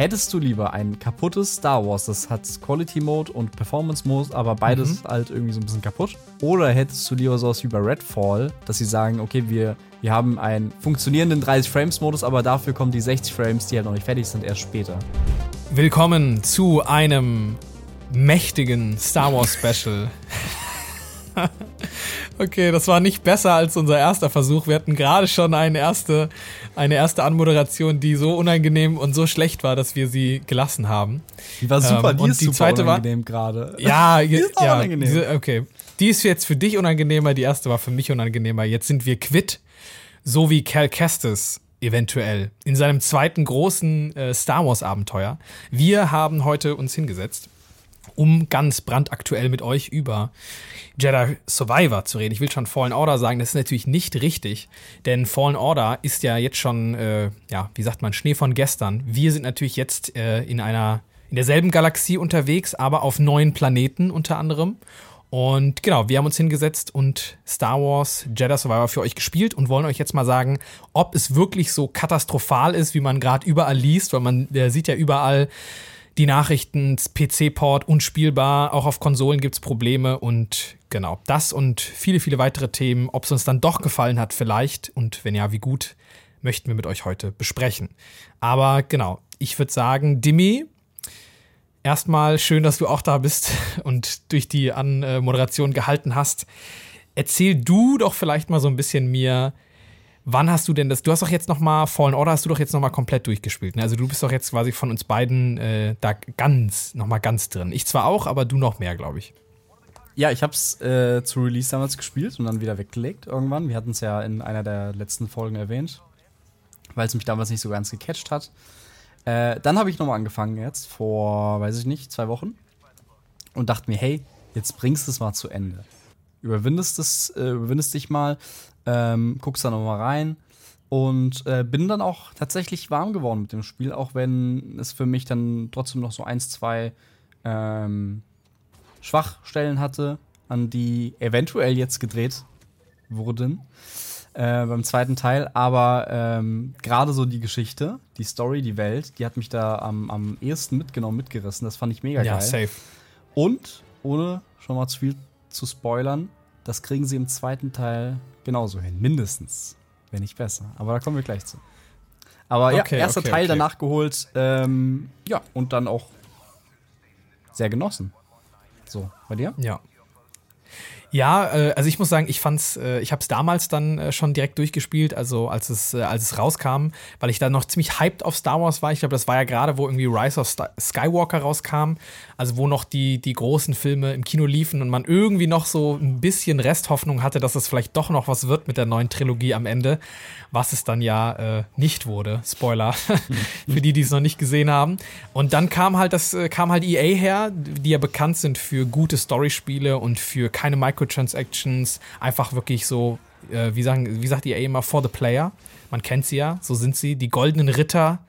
Hättest du lieber ein kaputtes Star Wars, das hat Quality Mode und Performance Mode, aber beides mhm. halt irgendwie so ein bisschen kaputt? Oder hättest du lieber sowas wie bei Redfall, dass sie sagen, okay, wir, wir haben einen funktionierenden 30 Frames Modus, aber dafür kommen die 60 Frames, die halt noch nicht fertig sind, erst später? Willkommen zu einem mächtigen Star Wars Special. okay, das war nicht besser als unser erster Versuch. Wir hatten gerade schon eine erste, eine erste Anmoderation, die so unangenehm und so schlecht war, dass wir sie gelassen haben. Die war super, ähm, die ist die super zweite unangenehm gerade. Ja, die ist ja, unangenehm. Diese, okay. Die ist jetzt für dich unangenehmer, die erste war für mich unangenehmer. Jetzt sind wir quitt, so wie Cal Kestis eventuell in seinem zweiten großen äh, Star Wars Abenteuer. Wir haben heute uns hingesetzt um ganz brandaktuell mit euch über Jedi Survivor zu reden. Ich will schon Fallen Order sagen, das ist natürlich nicht richtig, denn Fallen Order ist ja jetzt schon, äh, ja, wie sagt man, Schnee von gestern. Wir sind natürlich jetzt äh, in einer, in derselben Galaxie unterwegs, aber auf neuen Planeten unter anderem. Und genau, wir haben uns hingesetzt und Star Wars Jedi Survivor für euch gespielt und wollen euch jetzt mal sagen, ob es wirklich so katastrophal ist, wie man gerade überall liest, weil man der sieht ja überall die Nachrichten, PC-Port unspielbar, auch auf Konsolen gibt es Probleme und genau, das und viele, viele weitere Themen, ob es uns dann doch gefallen hat vielleicht und wenn ja, wie gut, möchten wir mit euch heute besprechen. Aber genau, ich würde sagen, Dimi, erstmal schön, dass du auch da bist und durch die Anmoderation gehalten hast. Erzähl du doch vielleicht mal so ein bisschen mir, Wann hast du denn das? Du hast doch jetzt noch mal Fallen Order hast du doch jetzt noch mal komplett durchgespielt. Ne? Also du bist doch jetzt quasi von uns beiden äh, da ganz noch mal ganz drin. Ich zwar auch, aber du noch mehr, glaube ich. Ja, ich habe es äh, zu Release damals gespielt und dann wieder weggelegt irgendwann. Wir hatten es ja in einer der letzten Folgen erwähnt, weil es mich damals nicht so ganz gecatcht hat. Äh, dann habe ich noch mal angefangen jetzt vor, weiß ich nicht, zwei Wochen und dachte mir, hey, jetzt bringst du es mal zu Ende. Überwindest es, äh, überwindest dich mal ähm, guckst da nochmal rein und äh, bin dann auch tatsächlich warm geworden mit dem Spiel, auch wenn es für mich dann trotzdem noch so eins, zwei ähm, Schwachstellen hatte, an die eventuell jetzt gedreht wurden äh, beim zweiten Teil. Aber ähm, gerade so die Geschichte, die Story, die Welt, die hat mich da am, am ehesten mitgenommen, mitgerissen. Das fand ich mega ja, geil. Safe. Und ohne schon mal zu viel zu spoilern, das kriegen sie im zweiten Teil genauso hin. Mindestens. Wenn nicht besser. Aber da kommen wir gleich zu. Aber ja, erster okay, Teil okay. danach geholt. Ähm, ja, und dann auch sehr genossen. So, bei dir? Ja. Ja, äh, also ich muss sagen, ich fand's, äh, ich habe es damals dann äh, schon direkt durchgespielt, also als es, äh, als es rauskam, weil ich da noch ziemlich hyped auf Star Wars war. Ich glaube, das war ja gerade, wo irgendwie Rise of Skywalker rauskam, also wo noch die, die großen Filme im Kino liefen und man irgendwie noch so ein bisschen Resthoffnung hatte, dass es vielleicht doch noch was wird mit der neuen Trilogie am Ende, was es dann ja äh, nicht wurde. Spoiler für die, die es noch nicht gesehen haben. Und dann kam halt das, äh, kam halt EA her, die ja bekannt sind für gute Storyspiele und für keine Micro Microtransactions, einfach wirklich so, äh, wie, sagen, wie sagt ihr immer, for the player. Man kennt sie ja, so sind sie, die goldenen Ritter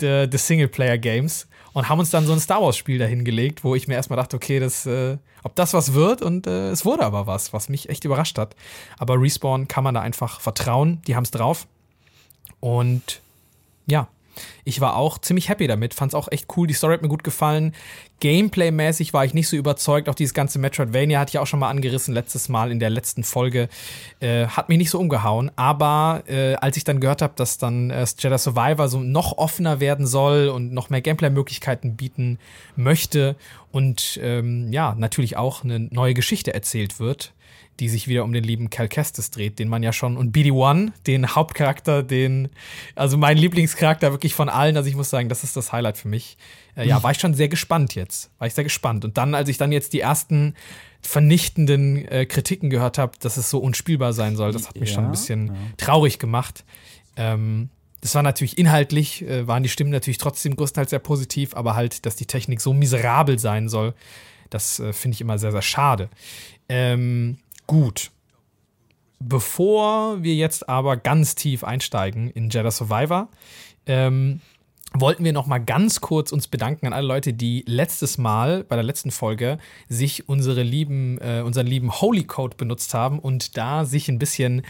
des Singleplayer-Games und haben uns dann so ein Star Wars-Spiel dahingelegt, wo ich mir erstmal dachte, okay, das, äh, ob das was wird und äh, es wurde aber was, was mich echt überrascht hat. Aber Respawn kann man da einfach vertrauen, die haben es drauf. Und ja, ich war auch ziemlich happy damit, fand es auch echt cool. Die Story hat mir gut gefallen. Gameplay-mäßig war ich nicht so überzeugt. Auch dieses ganze Metroidvania hatte ich auch schon mal angerissen letztes Mal in der letzten Folge. Äh, hat mich nicht so umgehauen. Aber äh, als ich dann gehört habe, dass dann äh, Jedi Survivor so noch offener werden soll und noch mehr Gameplay-Möglichkeiten bieten möchte und ähm, ja, natürlich auch eine neue Geschichte erzählt wird, die sich wieder um den lieben Cal Kestis dreht, den man ja schon, und BD-1, den Hauptcharakter, den, also mein Lieblingscharakter wirklich von allen, also ich muss sagen, das ist das Highlight für mich. Äh, ja, war ich schon sehr gespannt jetzt, war ich sehr gespannt. Und dann, als ich dann jetzt die ersten vernichtenden äh, Kritiken gehört habe, dass es so unspielbar sein soll, das hat mich ja, schon ein bisschen ja. traurig gemacht. Ähm, das war natürlich inhaltlich, äh, waren die Stimmen natürlich trotzdem größtenteils sehr positiv, aber halt, dass die Technik so miserabel sein soll, das äh, finde ich immer sehr, sehr schade. Ähm, Gut. Bevor wir jetzt aber ganz tief einsteigen in Jedi Survivor, ähm, wollten wir noch mal ganz kurz uns bedanken an alle Leute, die letztes Mal bei der letzten Folge sich unsere lieben, äh, unseren lieben Holy Code benutzt haben und da sich ein bisschen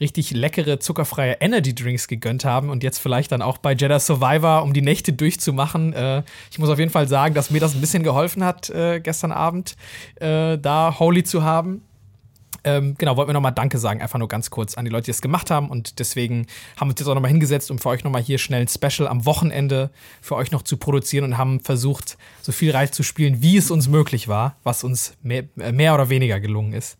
richtig leckere, zuckerfreie Energy Drinks gegönnt haben und jetzt vielleicht dann auch bei Jedi Survivor, um die Nächte durchzumachen. Äh, ich muss auf jeden Fall sagen, dass mir das ein bisschen geholfen hat, äh, gestern Abend äh, da Holy zu haben. Ähm, genau, wollten wir nochmal Danke sagen, einfach nur ganz kurz an die Leute, die es gemacht haben. Und deswegen haben wir uns jetzt auch nochmal hingesetzt, um für euch nochmal hier schnell ein Special am Wochenende für euch noch zu produzieren und haben versucht, so viel Reich zu spielen, wie es uns möglich war, was uns mehr, äh, mehr oder weniger gelungen ist.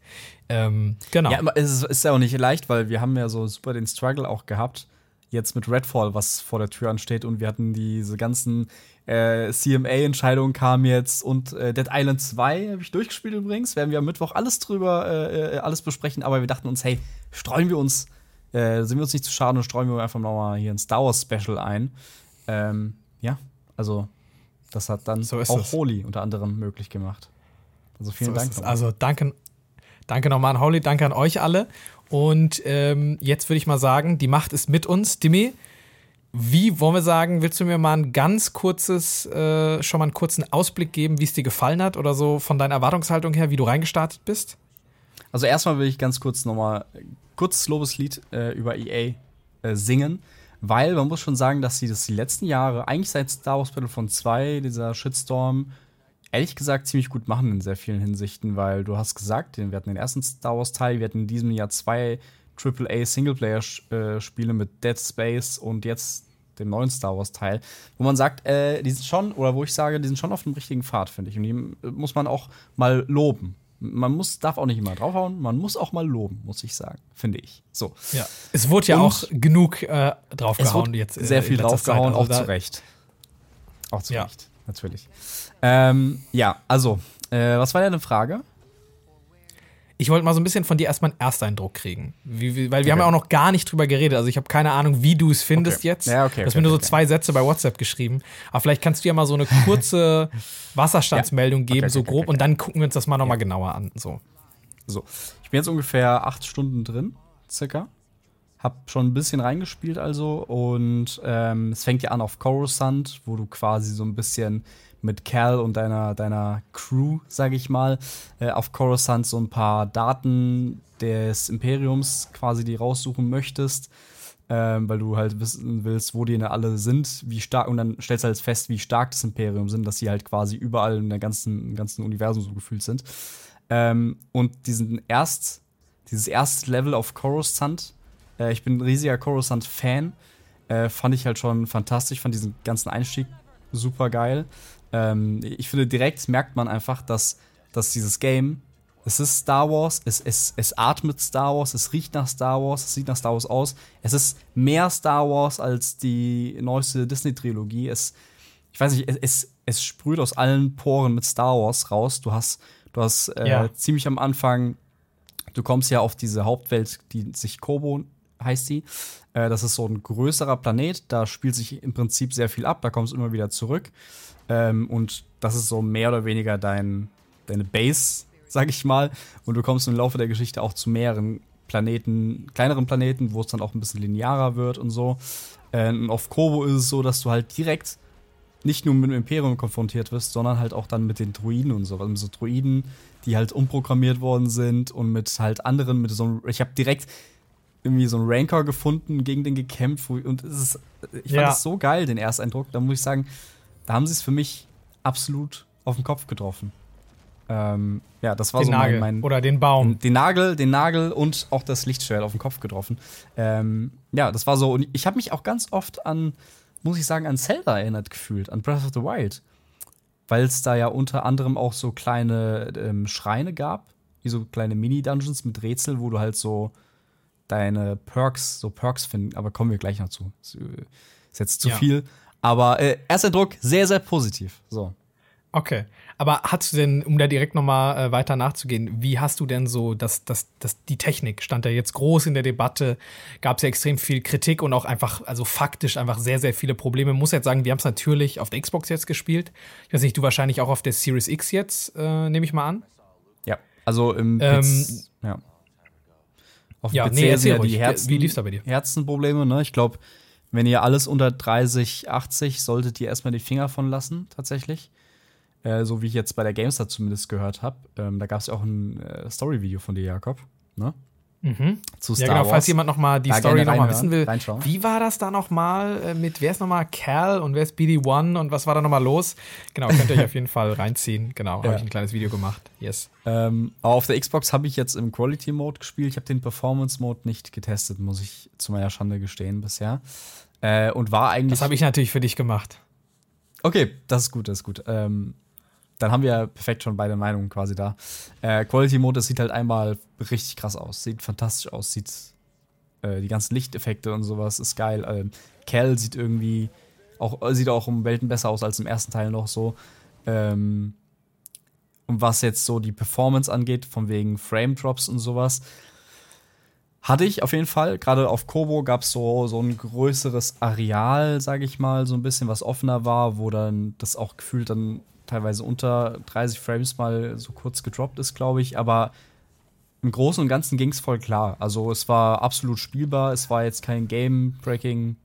Ähm, genau. Ja, es ist ja auch nicht leicht, weil wir haben ja so super den Struggle auch gehabt, jetzt mit Redfall, was vor der Tür ansteht. Und wir hatten diese ganzen äh, CMA-Entscheidungen kamen jetzt und äh, Dead Island 2 habe ich durchgespielt übrigens. Werden wir am Mittwoch alles drüber, äh, äh, alles besprechen. Aber wir dachten uns, hey, streuen wir uns, äh, sind wir uns nicht zu schade und streuen wir einfach nochmal hier ein Star Wars Special ein. Ähm, ja, also das hat dann so auch es. Holy unter anderem möglich gemacht. Also vielen so Dank. Also danke, danke nochmal an Holy, danke an euch alle. Und ähm, jetzt würde ich mal sagen, die Macht ist mit uns. Dimi, wie wollen wir sagen, willst du mir mal ein ganz kurzes, äh, schon mal einen kurzen Ausblick geben, wie es dir gefallen hat oder so von deiner Erwartungshaltung her, wie du reingestartet bist? Also erstmal will ich ganz kurz nochmal kurzes Lobeslied äh, über EA äh, singen, weil man muss schon sagen, dass sie das die letzten Jahre, eigentlich seit Star Wars Battlefront 2, dieser Shitstorm, ehrlich gesagt ziemlich gut machen in sehr vielen Hinsichten, weil du hast gesagt, wir hatten den ersten Star Wars Teil, wir hatten in diesem Jahr zwei AAA Singleplayer-Spiele mit Dead Space und jetzt dem neuen Star Wars Teil, wo man sagt, äh, die sind schon, oder wo ich sage, die sind schon auf dem richtigen Pfad, finde ich. Und die muss man auch mal loben. Man muss, darf auch nicht immer draufhauen, man muss auch mal loben, muss ich sagen, finde ich. So. Ja. Es wurde ja und auch genug äh, draufgehauen jetzt. Äh, sehr viel draufgehauen, also auch zu Recht. Auch zu ja. Recht, natürlich. Ähm, ja, also, äh, was war deine Frage? Ich wollte mal so ein bisschen von dir erstmal einen Ersteindruck kriegen. Wie, wie, weil wir okay. haben ja auch noch gar nicht drüber geredet. Also ich habe keine Ahnung, wie du es findest okay. jetzt. Ja, okay, du hast mir nur so zwei Sätze bei WhatsApp geschrieben. Aber vielleicht kannst du ja mal so eine kurze Wasserstandsmeldung geben, so grob, und dann gucken wir uns das mal nochmal ja. genauer an. So. so. Ich bin jetzt ungefähr acht Stunden drin, circa. Hab schon ein bisschen reingespielt also und ähm, es fängt ja an auf Coruscant, wo du quasi so ein bisschen mit Cal und deiner, deiner Crew, sage ich mal, äh, auf Coruscant so ein paar Daten des Imperiums quasi die raussuchen möchtest, ähm, weil du halt wissen willst, wo die alle sind, wie stark, und dann stellst du halt fest, wie stark das Imperium sind, dass sie halt quasi überall in der ganzen, im ganzen Universum so gefühlt sind. Ähm, und diesen erst, dieses erste Level auf Coruscant, äh, ich bin ein riesiger Coruscant-Fan, äh, fand ich halt schon fantastisch, fand diesen ganzen Einstieg super geil. Ähm, ich finde, direkt merkt man einfach, dass, dass dieses Game, es ist Star Wars, es, es, es atmet Star Wars, es riecht nach Star Wars, es sieht nach Star Wars aus. Es ist mehr Star Wars als die neueste Disney-Trilogie. Es, ich weiß nicht, es, es sprüht aus allen Poren mit Star Wars raus. Du hast, du hast äh, ja. ziemlich am Anfang, du kommst ja auf diese Hauptwelt, die sich Kobo heißt die. Äh, das ist so ein größerer Planet, da spielt sich im Prinzip sehr viel ab, da kommst du immer wieder zurück. Ähm, und das ist so mehr oder weniger dein, deine Base, sag ich mal. Und du kommst im Laufe der Geschichte auch zu mehreren Planeten, kleineren Planeten, wo es dann auch ein bisschen linearer wird und so. Ähm, und auf Kobo ist es so, dass du halt direkt nicht nur mit dem Imperium konfrontiert wirst, sondern halt auch dann mit den Druiden und so. Also mit so Druiden, die halt umprogrammiert worden sind und mit halt anderen, mit so einem, ich habe direkt irgendwie so einen Rancor gefunden, gegen den gekämpft und es ist, ich fand das so geil, den Ersteindruck. Da muss ich sagen, da haben sie es für mich absolut auf den Kopf getroffen. Ähm, ja, das war den so Nagel mein, mein, Oder den Baum. Den Nagel, den Nagel und auch das Lichtschwert auf den Kopf getroffen. Ähm, ja, das war so. Und ich habe mich auch ganz oft an, muss ich sagen, an Zelda erinnert gefühlt, an Breath of the Wild. Weil es da ja unter anderem auch so kleine ähm, Schreine gab, wie so kleine Mini-Dungeons mit Rätsel, wo du halt so deine Perks, so Perks finden. Aber kommen wir gleich noch zu. Ist jetzt zu ja. viel. Aber äh, erster Druck sehr, sehr positiv. So. Okay. Aber hast du denn, um da direkt nochmal äh, weiter nachzugehen, wie hast du denn so, dass das, das, die Technik stand ja jetzt groß in der Debatte, gab es ja extrem viel Kritik und auch einfach, also faktisch einfach sehr, sehr viele Probleme. Muss jetzt sagen, wir haben es natürlich auf der Xbox jetzt gespielt. Ich weiß nicht, du wahrscheinlich auch auf der Series X jetzt, äh, nehme ich mal an. Ja, also im ähm, ja. Auf ja, PC nee, erzähl ja die Herzen, wie lief's da bei dir? Herzenprobleme, ne? Ich glaube, wenn ihr alles unter 30, 80, solltet ihr erstmal die Finger von lassen, tatsächlich. Äh, so wie ich jetzt bei der GameStar zumindest gehört habe. Ähm, da gab es ja auch ein äh, Story-Video von dir, Jakob. Ne? Mhm. Zu Star ja, genau, Wars. falls jemand noch mal die da Story noch mal wissen will. Reinschauen. Wie war das da noch mal äh, mit, wer ist noch mal Cal und wer ist BD-1 und was war da noch mal los? Genau, könnt ihr euch auf jeden Fall reinziehen. Genau, ja. habe ich ein kleines Video gemacht. Yes. Ähm, auf der Xbox habe ich jetzt im Quality-Mode gespielt. Ich habe den Performance-Mode nicht getestet, muss ich zu meiner Schande gestehen bisher. Äh, und war eigentlich. Das habe ich natürlich für dich gemacht. Okay, das ist gut, das ist gut. Ähm, dann haben wir perfekt schon beide Meinungen quasi da. Äh, Quality Mode, sieht halt einmal richtig krass aus, sieht fantastisch aus, sieht äh, die ganzen Lichteffekte und sowas ist geil. Ähm, Cal sieht irgendwie auch sieht auch um Welten besser aus als im ersten Teil noch so. Ähm, und was jetzt so die Performance angeht, von wegen Frame Drops und sowas, hatte ich auf jeden Fall. Gerade auf Kobo gab es so, so ein größeres Areal, sage ich mal, so ein bisschen was offener war, wo dann das auch gefühlt dann teilweise unter 30 Frames mal so kurz gedroppt ist, glaube ich. Aber im Großen und Ganzen ging es voll klar. Also es war absolut spielbar. Es war jetzt kein Game-Breaking.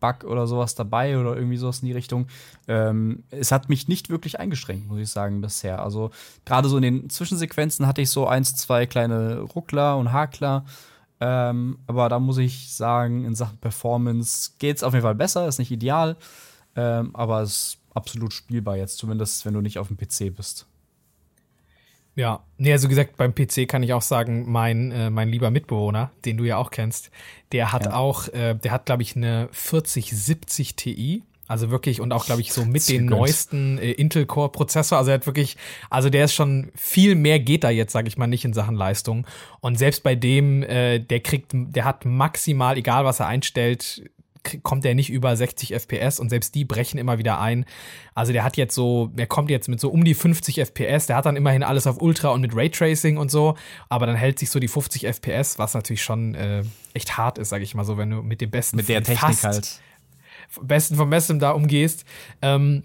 Bug oder sowas dabei oder irgendwie sowas in die Richtung. Ähm, es hat mich nicht wirklich eingeschränkt, muss ich sagen, bisher. Also gerade so in den Zwischensequenzen hatte ich so eins, zwei kleine Ruckler und Hakler. Ähm, aber da muss ich sagen, in Sachen Performance geht es auf jeden Fall besser, ist nicht ideal, ähm, aber es absolut spielbar jetzt, zumindest wenn du nicht auf dem PC bist. Ja, nee, also gesagt, beim PC kann ich auch sagen, mein, äh, mein lieber Mitbewohner, den du ja auch kennst, der hat ja. auch, äh, der hat, glaube ich, eine 4070 Ti. Also wirklich und auch, glaube ich, so mit den neuesten äh, Intel Core Prozessor. Also er hat wirklich, also der ist schon viel mehr geht da jetzt, sage ich mal, nicht in Sachen Leistung. Und selbst bei dem, äh, der kriegt, der hat maximal, egal was er einstellt, kommt er nicht über 60 FPS und selbst die brechen immer wieder ein. Also der hat jetzt so, der kommt jetzt mit so um die 50 FPS, der hat dann immerhin alles auf Ultra und mit Raytracing und so, aber dann hält sich so die 50 FPS, was natürlich schon äh, echt hart ist, sag ich mal so, wenn du mit dem besten mit der Technik halt besten vom Besten da umgehst. Ähm,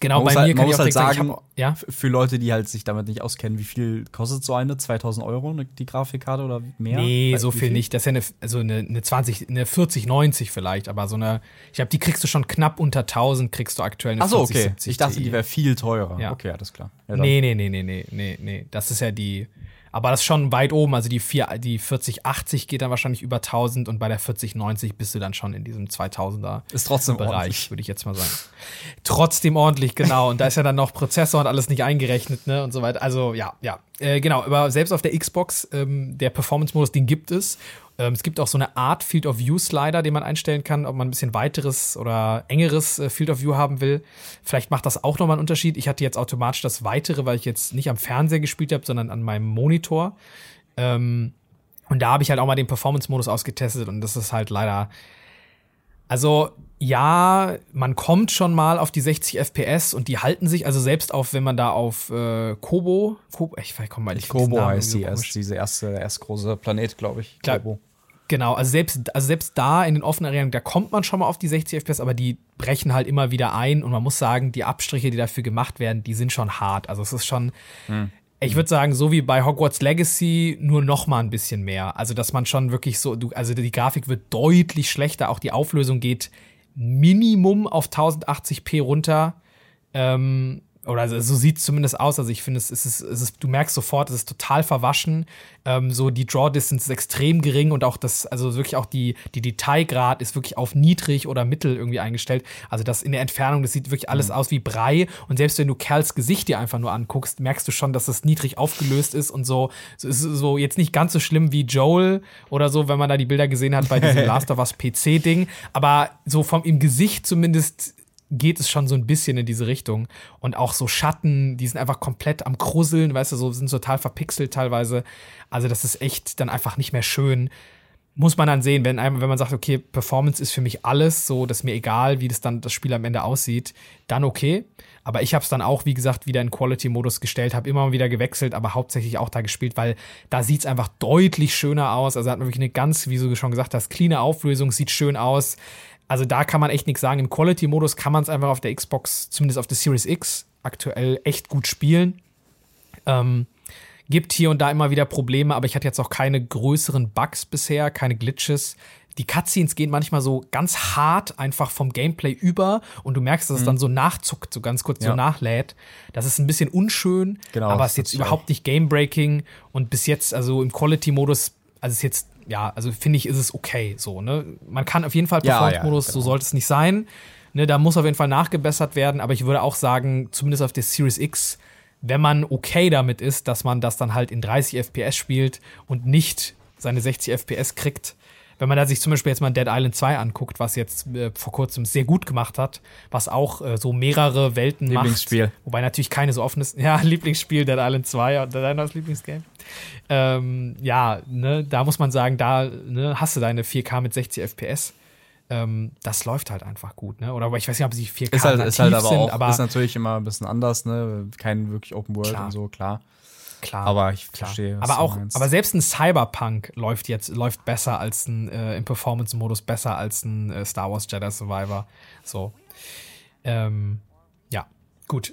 Genau, bei halt, mir kann ich auch halt sagen, hab, ja? für Leute, die halt sich damit nicht auskennen, wie viel kostet so eine? 2000 Euro ne, die Grafikkarte oder mehr? Nee, so viel, viel, nicht. Das ist ja eine, also eine, eine 20, eine 4090 vielleicht, aber so eine, ich glaube, die kriegst du schon knapp unter 1000, kriegst du aktuell eine Ach so, 40, okay. Ich dachte, die wäre viel teurer. Ja. Okay, alles klar. Ja, nee, nee, nee, nee, nee, nee, nee. Das ist ja die, aber das ist schon weit oben. Also die, 4, die 4080 geht dann wahrscheinlich über 1000 und bei der 4090 bist du dann schon in diesem 2000er ist trotzdem Bereich, würde ich jetzt mal sagen. Trotzdem ordentlich, genau. Und da ist ja dann noch Prozessor und alles nicht eingerechnet, ne? Und so weiter. Also ja, ja. Äh, genau, aber selbst auf der Xbox, ähm, der Performance-Modus, den gibt es. Ähm, es gibt auch so eine Art Field of View Slider, den man einstellen kann, ob man ein bisschen weiteres oder engeres äh, Field of View haben will. Vielleicht macht das auch nochmal einen Unterschied. Ich hatte jetzt automatisch das weitere, weil ich jetzt nicht am Fernseher gespielt habe, sondern an meinem Monitor. Ähm, und da habe ich halt auch mal den Performance-Modus ausgetestet und das ist halt leider. Also, ja, man kommt schon mal auf die 60 FPS und die halten sich, also selbst auf, wenn man da auf äh, Kobo, Kobo ich komme mal nicht Kobo heißt die erst, diese erste, erst große Planet, glaube ich. Klar, Kobo. Genau, also selbst, also selbst da in den offenen Arenen, da kommt man schon mal auf die 60 FPS, aber die brechen halt immer wieder ein und man muss sagen, die Abstriche, die dafür gemacht werden, die sind schon hart. Also es ist schon, hm. Ich würde sagen, so wie bei Hogwarts Legacy, nur noch mal ein bisschen mehr. Also dass man schon wirklich so, du, also die Grafik wird deutlich schlechter, auch die Auflösung geht Minimum auf 1080p runter. Ähm, oder so sieht es zumindest aus. Also ich finde, es ist, es ist, du merkst sofort, es ist total verwaschen. Ähm, so die Draw Distance ist extrem gering und auch das, also wirklich auch die, die Detailgrad ist wirklich auf niedrig oder mittel irgendwie eingestellt. Also das in der Entfernung, das sieht wirklich alles mhm. aus wie Brei. Und selbst wenn du Kerls Gesicht dir einfach nur anguckst, merkst du schon, dass das niedrig aufgelöst ist und so. Es ist so jetzt nicht ganz so schlimm wie Joel oder so, wenn man da die Bilder gesehen hat bei diesem Last of Us PC-Ding. Aber so vom im Gesicht zumindest geht es schon so ein bisschen in diese Richtung. Und auch so Schatten, die sind einfach komplett am Krusseln, weißt du, so sind total verpixelt teilweise. Also, das ist echt dann einfach nicht mehr schön. Muss man dann sehen, wenn, wenn man sagt, okay, Performance ist für mich alles, so, das ist mir egal, wie das dann das Spiel am Ende aussieht, dann okay. Aber ich habe es dann auch, wie gesagt, wieder in Quality-Modus gestellt, habe immer wieder gewechselt, aber hauptsächlich auch da gespielt, weil da sieht es einfach deutlich schöner aus. Also hat man wirklich eine ganz, wie du schon gesagt hast, cleane Auflösung, sieht schön aus. Also da kann man echt nichts sagen. Im Quality-Modus kann man es einfach auf der Xbox, zumindest auf der Series X, aktuell echt gut spielen. Ähm, gibt hier und da immer wieder Probleme, aber ich hatte jetzt auch keine größeren Bugs bisher, keine Glitches. Die Cutscenes gehen manchmal so ganz hart einfach vom Gameplay über und du merkst, dass es mhm. dann so nachzuckt, so ganz kurz ja. so nachlädt. Das ist ein bisschen unschön, genau, aber es ist jetzt überhaupt nicht game-breaking und bis jetzt, also im Quality-Modus Also ist jetzt, ja, also finde ich, ist es okay so, ne? Man kann auf jeden Fall Performance-Modus, ja, ja, genau. so sollte es nicht sein. Ne, da muss auf jeden Fall nachgebessert werden, aber ich würde auch sagen, zumindest auf der Series X, wenn man okay damit ist, dass man das dann halt in 30 FPS spielt und nicht seine 60 FPS kriegt, wenn man da sich zum Beispiel jetzt mal Dead Island 2 anguckt, was jetzt äh, vor kurzem sehr gut gemacht hat, was auch äh, so mehrere Welten Lieblingsspiel. macht. Wobei natürlich keine so offen ist. Ja, Lieblingsspiel Dead Island 2, ja, dein neues Lieblingsgame. Ähm, ja, ne, da muss man sagen, da ne, hast du deine 4K mit 60 FPS. Ähm, das läuft halt einfach gut, ne? Oder ich weiß nicht, ob sie 4K ist halt, ist halt aber sind, auch, aber ist natürlich immer ein bisschen anders, ne? Kein wirklich Open World klar. und so, klar. Klar. Aber ich klar. verstehe. aber auch, aber selbst ein Cyberpunk läuft jetzt läuft besser als ein äh, im Performance-Modus besser als ein äh, Star Wars Jedi Survivor. So. Ähm, ja, gut.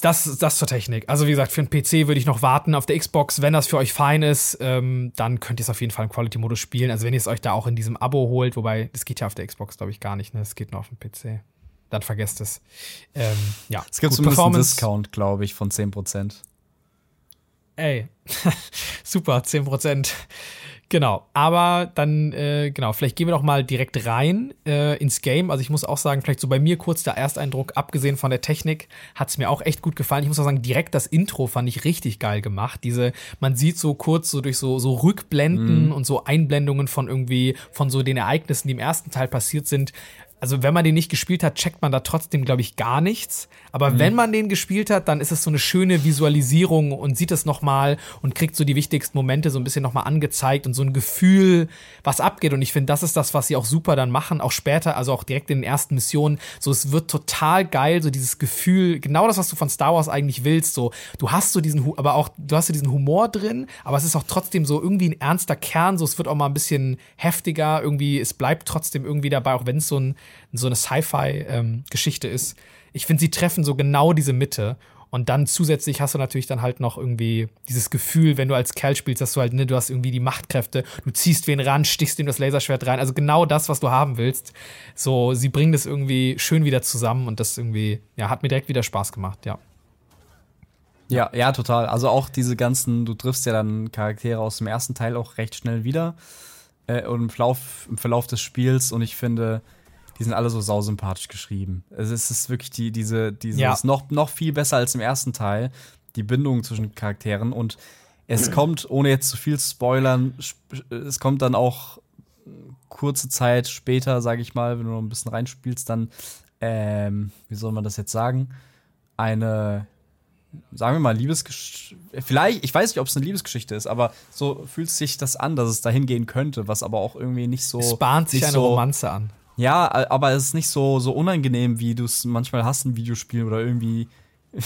Das, das zur Technik. Also, wie gesagt, für einen PC würde ich noch warten. Auf der Xbox, wenn das für euch fein ist, ähm, dann könnt ihr es auf jeden Fall im Quality-Modus spielen. Also, wenn ihr es euch da auch in diesem Abo holt, wobei, das geht ja auf der Xbox, glaube ich, gar nicht, ne? Es geht nur auf dem PC. Dann vergesst es. Ähm, ja. Es gibt zumindest einen Discount, glaube ich, von 10%. Ey, super, 10%. Genau, aber dann, äh, genau, vielleicht gehen wir doch mal direkt rein äh, ins Game. Also ich muss auch sagen, vielleicht so bei mir kurz der Ersteindruck, abgesehen von der Technik, hat es mir auch echt gut gefallen. Ich muss auch sagen, direkt das Intro fand ich richtig geil gemacht. Diese, man sieht so kurz so durch so, so Rückblenden mm. und so Einblendungen von irgendwie, von so den Ereignissen, die im ersten Teil passiert sind, also wenn man den nicht gespielt hat, checkt man da trotzdem, glaube ich, gar nichts. Aber mhm. wenn man den gespielt hat, dann ist es so eine schöne Visualisierung und sieht es nochmal und kriegt so die wichtigsten Momente so ein bisschen nochmal angezeigt und so ein Gefühl, was abgeht. Und ich finde, das ist das, was sie auch super dann machen, auch später, also auch direkt in den ersten Missionen. So, es wird total geil, so dieses Gefühl, genau das, was du von Star Wars eigentlich willst. So, du hast so diesen, aber auch, du hast so diesen Humor drin, aber es ist auch trotzdem so irgendwie ein ernster Kern. So, es wird auch mal ein bisschen heftiger, irgendwie, es bleibt trotzdem irgendwie dabei, auch wenn es so ein so eine Sci-Fi-Geschichte ähm, ist. Ich finde, sie treffen so genau diese Mitte. Und dann zusätzlich hast du natürlich dann halt noch irgendwie dieses Gefühl, wenn du als Kerl spielst, dass du halt, ne, du hast irgendwie die Machtkräfte, du ziehst wen ran, stichst ihm das Laserschwert rein. Also genau das, was du haben willst. So, sie bringen das irgendwie schön wieder zusammen und das irgendwie, ja, hat mir direkt wieder Spaß gemacht, ja. Ja, ja, total. Also auch diese ganzen, du triffst ja dann Charaktere aus dem ersten Teil auch recht schnell wieder. Äh, und im Verlauf, im Verlauf des Spiels. Und ich finde, die sind alle so sausympathisch geschrieben. Es ist wirklich die, diese, diese ja. ist noch, noch viel besser als im ersten Teil, die Bindung zwischen Charakteren. Und es kommt, ohne jetzt zu viel zu spoilern, es kommt dann auch kurze Zeit später, sage ich mal, wenn du noch ein bisschen reinspielst, dann, ähm, wie soll man das jetzt sagen, eine, sagen wir mal, Liebesgeschichte. Vielleicht, ich weiß nicht, ob es eine Liebesgeschichte ist, aber so fühlt sich das an, dass es dahin gehen könnte, was aber auch irgendwie nicht so. Es bahnt sich eine so, Romanze an. Ja, aber es ist nicht so, so unangenehm, wie du es manchmal hast in Videospielen oder irgendwie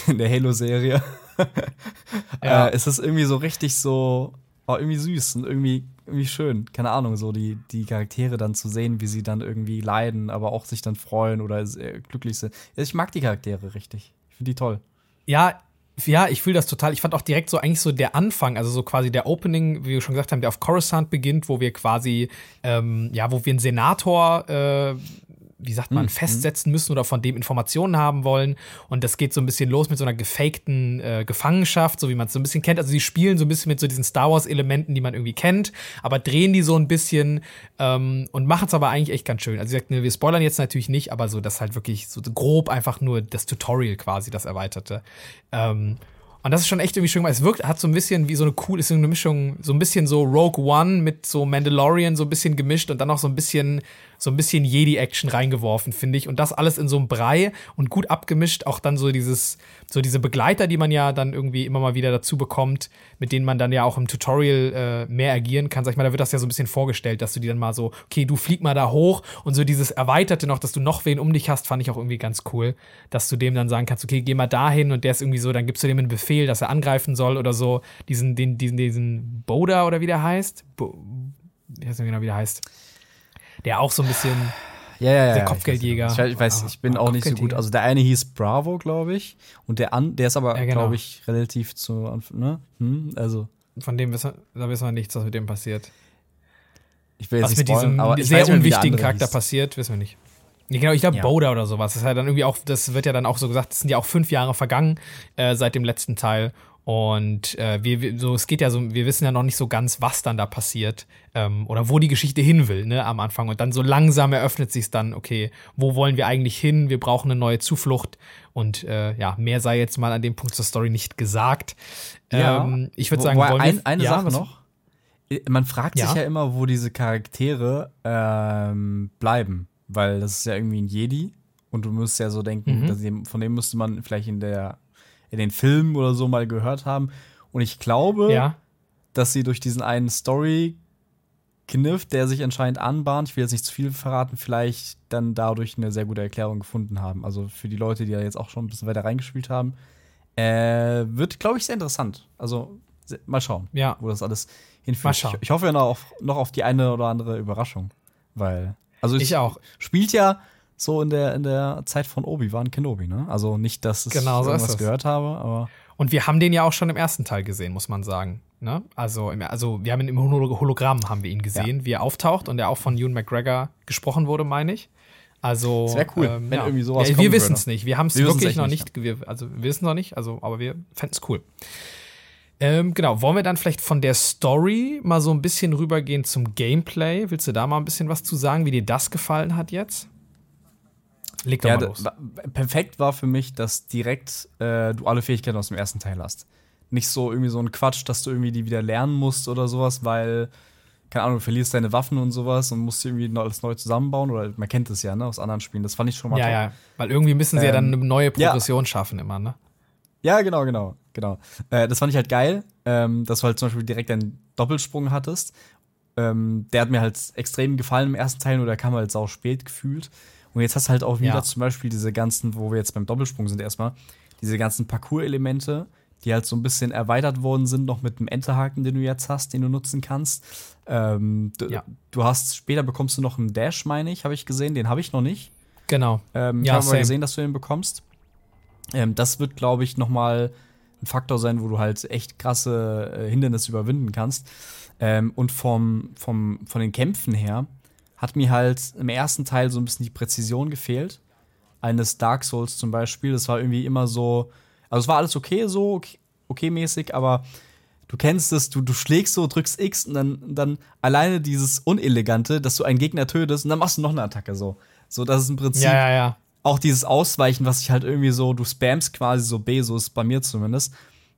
in der Halo-Serie. ja. äh, es ist irgendwie so richtig so, oh, irgendwie süß und irgendwie, irgendwie schön. Keine Ahnung, so die, die Charaktere dann zu sehen, wie sie dann irgendwie leiden, aber auch sich dann freuen oder glücklich sind. Ich mag die Charaktere richtig. Ich finde die toll. Ja, ja, ich fühle das total. Ich fand auch direkt so eigentlich so der Anfang, also so quasi der Opening, wie wir schon gesagt haben, der auf Coruscant beginnt, wo wir quasi, ähm, ja, wo wir einen Senator äh, wie sagt man, mhm. festsetzen müssen oder von dem Informationen haben wollen. Und das geht so ein bisschen los mit so einer gefakten äh, Gefangenschaft, so wie man es so ein bisschen kennt. Also sie spielen so ein bisschen mit so diesen Star Wars-Elementen, die man irgendwie kennt, aber drehen die so ein bisschen ähm, und machen es aber eigentlich echt ganz schön. Also sie sagt, ne, wir spoilern jetzt natürlich nicht, aber so das halt wirklich so grob einfach nur das Tutorial quasi, das Erweiterte. Ähm, und das ist schon echt irgendwie schön, weil es wirkt, hat so ein bisschen wie so eine cool, ist so eine Mischung, so ein bisschen so Rogue One mit so Mandalorian so ein bisschen gemischt und dann noch so ein bisschen so ein bisschen Jedi-Action reingeworfen, finde ich. Und das alles in so einem Brei und gut abgemischt. Auch dann so dieses, so diese Begleiter, die man ja dann irgendwie immer mal wieder dazu bekommt, mit denen man dann ja auch im Tutorial äh, mehr agieren kann. Sag ich mal, da wird das ja so ein bisschen vorgestellt, dass du die dann mal so, okay, du flieg mal da hoch und so dieses Erweiterte noch, dass du noch wen um dich hast, fand ich auch irgendwie ganz cool, dass du dem dann sagen kannst, okay, geh mal dahin und der ist irgendwie so, dann gibst du dem einen Befehl, dass er angreifen soll oder so. Diesen, den, diesen, diesen Boda oder wie der heißt. Bo ich weiß nicht genau, wie der heißt der auch so ein bisschen ja, ja, ja, der Kopfgeldjäger. Ich, ich weiß, ich bin auch nicht so gut. Also der eine hieß Bravo, glaube ich, und der an, der ist aber, ja, genau. glaube ich, relativ zu Anfang, ne? Hm, also von dem wissen, da wissen wir nichts, was mit dem passiert. Ich will jetzt was nicht mit spoilern, diesem aber sehr unwichtigen Charakter hieß. passiert, wissen wir nicht. Genau, ich glaube ja. Boda oder sowas. Das ist ja dann irgendwie auch, das wird ja dann auch so gesagt, es sind ja auch fünf Jahre vergangen äh, seit dem letzten Teil. Und äh, wir, so, es geht ja so, wir wissen ja noch nicht so ganz, was dann da passiert ähm, oder wo die Geschichte hin will, ne, am Anfang. Und dann so langsam eröffnet sich dann, okay, wo wollen wir eigentlich hin? Wir brauchen eine neue Zuflucht. Und äh, ja, mehr sei jetzt mal an dem Punkt zur Story nicht gesagt. Ja. Ähm, ich würde sagen, wollen ein, eine ja, Sache noch. Man fragt Ja. sich ja immer, wo diese Charaktere ähm, bleiben, weil das ist ja irgendwie ein Jedi und du musst ja so denken, Mhm. dass von dem müsste man vielleicht in der in den Filmen oder so mal gehört haben. Und ich glaube, Ja, dass sie durch diesen einen Story Kniff, der sich anscheinend anbahnt, ich will jetzt nicht zu viel verraten, vielleicht dann dadurch eine sehr gute Erklärung gefunden haben. Also für die Leute, die da jetzt auch schon ein bisschen weiter reingespielt haben, äh, wird, glaube ich, sehr interessant. Also mal schauen, Ja. wo das alles hinführt. Mal schauen. Ich, ich hoffe ja noch auf, noch auf die eine oder andere Überraschung, weil also ich auch. spielt ja so in der in der Zeit von Obi-Wan Kenobi, ne? Also nicht, dass ich Genau so irgendwas es. gehört habe, aber Und wir haben den ja auch schon im ersten Teil gesehen, muss man sagen. Ne? Also, im, also wir haben ihn im Holo- Hologramm haben wir ihn gesehen, wie er auftaucht und er auch von Ewan McGregor gesprochen wurde, meine ich. Also Das wär cool, wenn irgendwie sowas ja, Wir wissen es nicht. Wir haben es Wir wirklich noch nicht, nicht. Wir, also wir wissen noch nicht. Also, aber wir fänden es cool. Ähm, genau, wollen wir dann vielleicht von der Story mal so ein bisschen rübergehen zum Gameplay? Willst du da mal ein bisschen was zu sagen, wie dir das gefallen hat jetzt? Leg doch Ja, mal los. perfekt war für mich, dass direkt äh, du alle Fähigkeiten aus dem ersten Teil hast. Nicht so irgendwie so ein Quatsch, dass du irgendwie die wieder lernen musst oder sowas, weil, keine Ahnung, du verlierst deine Waffen und sowas und musst irgendwie alles neu zusammenbauen. Oder man kennt es ja, ne, aus anderen Spielen. Das fand ich schon mal Ja, top. ja, weil irgendwie müssen sie ja dann Ähm, eine neue ja. Progression schaffen immer, ne? Ja, genau, genau, genau. Äh, das fand ich halt geil, ähm, dass du halt zum Beispiel direkt einen Doppelsprung hattest. Ähm, der hat mir halt extrem gefallen im ersten Teil, nur der kam halt sau spät gefühlt. Und jetzt hast du halt auch wieder Ja. zum Beispiel diese ganzen, wo wir jetzt beim Doppelsprung sind erstmal, diese ganzen Parcours-Elemente, die halt so ein bisschen erweitert worden sind, noch mit dem Enterhaken, den du jetzt hast, den du nutzen kannst. Ähm, du, Ja. du hast, später bekommst du noch einen Dash, meine ich, habe ich gesehen, den habe ich noch nicht. Genau. Ähm, Ja, ich habe gesehen, dass du den bekommst. Ähm, das wird, glaube ich, noch mal ein Faktor sein, wo du halt echt krasse äh, Hindernisse überwinden kannst. Ähm, und vom, vom, von den Kämpfen her hat mir halt im ersten Teil so ein bisschen die Präzision gefehlt. Eines Dark Souls zum Beispiel. Das war irgendwie immer so. Also, es war alles okay, so, okay, okay mäßig, aber du kennst es, du, du schlägst so, drückst X und dann, dann alleine dieses Unelegante, dass du einen Gegner tötest und dann machst du noch eine Attacke so. So, das ist im Prinzip Ja, ja, ja. auch dieses Ausweichen, was ich halt irgendwie so, du spamst quasi so B, so ist bei mir zumindest.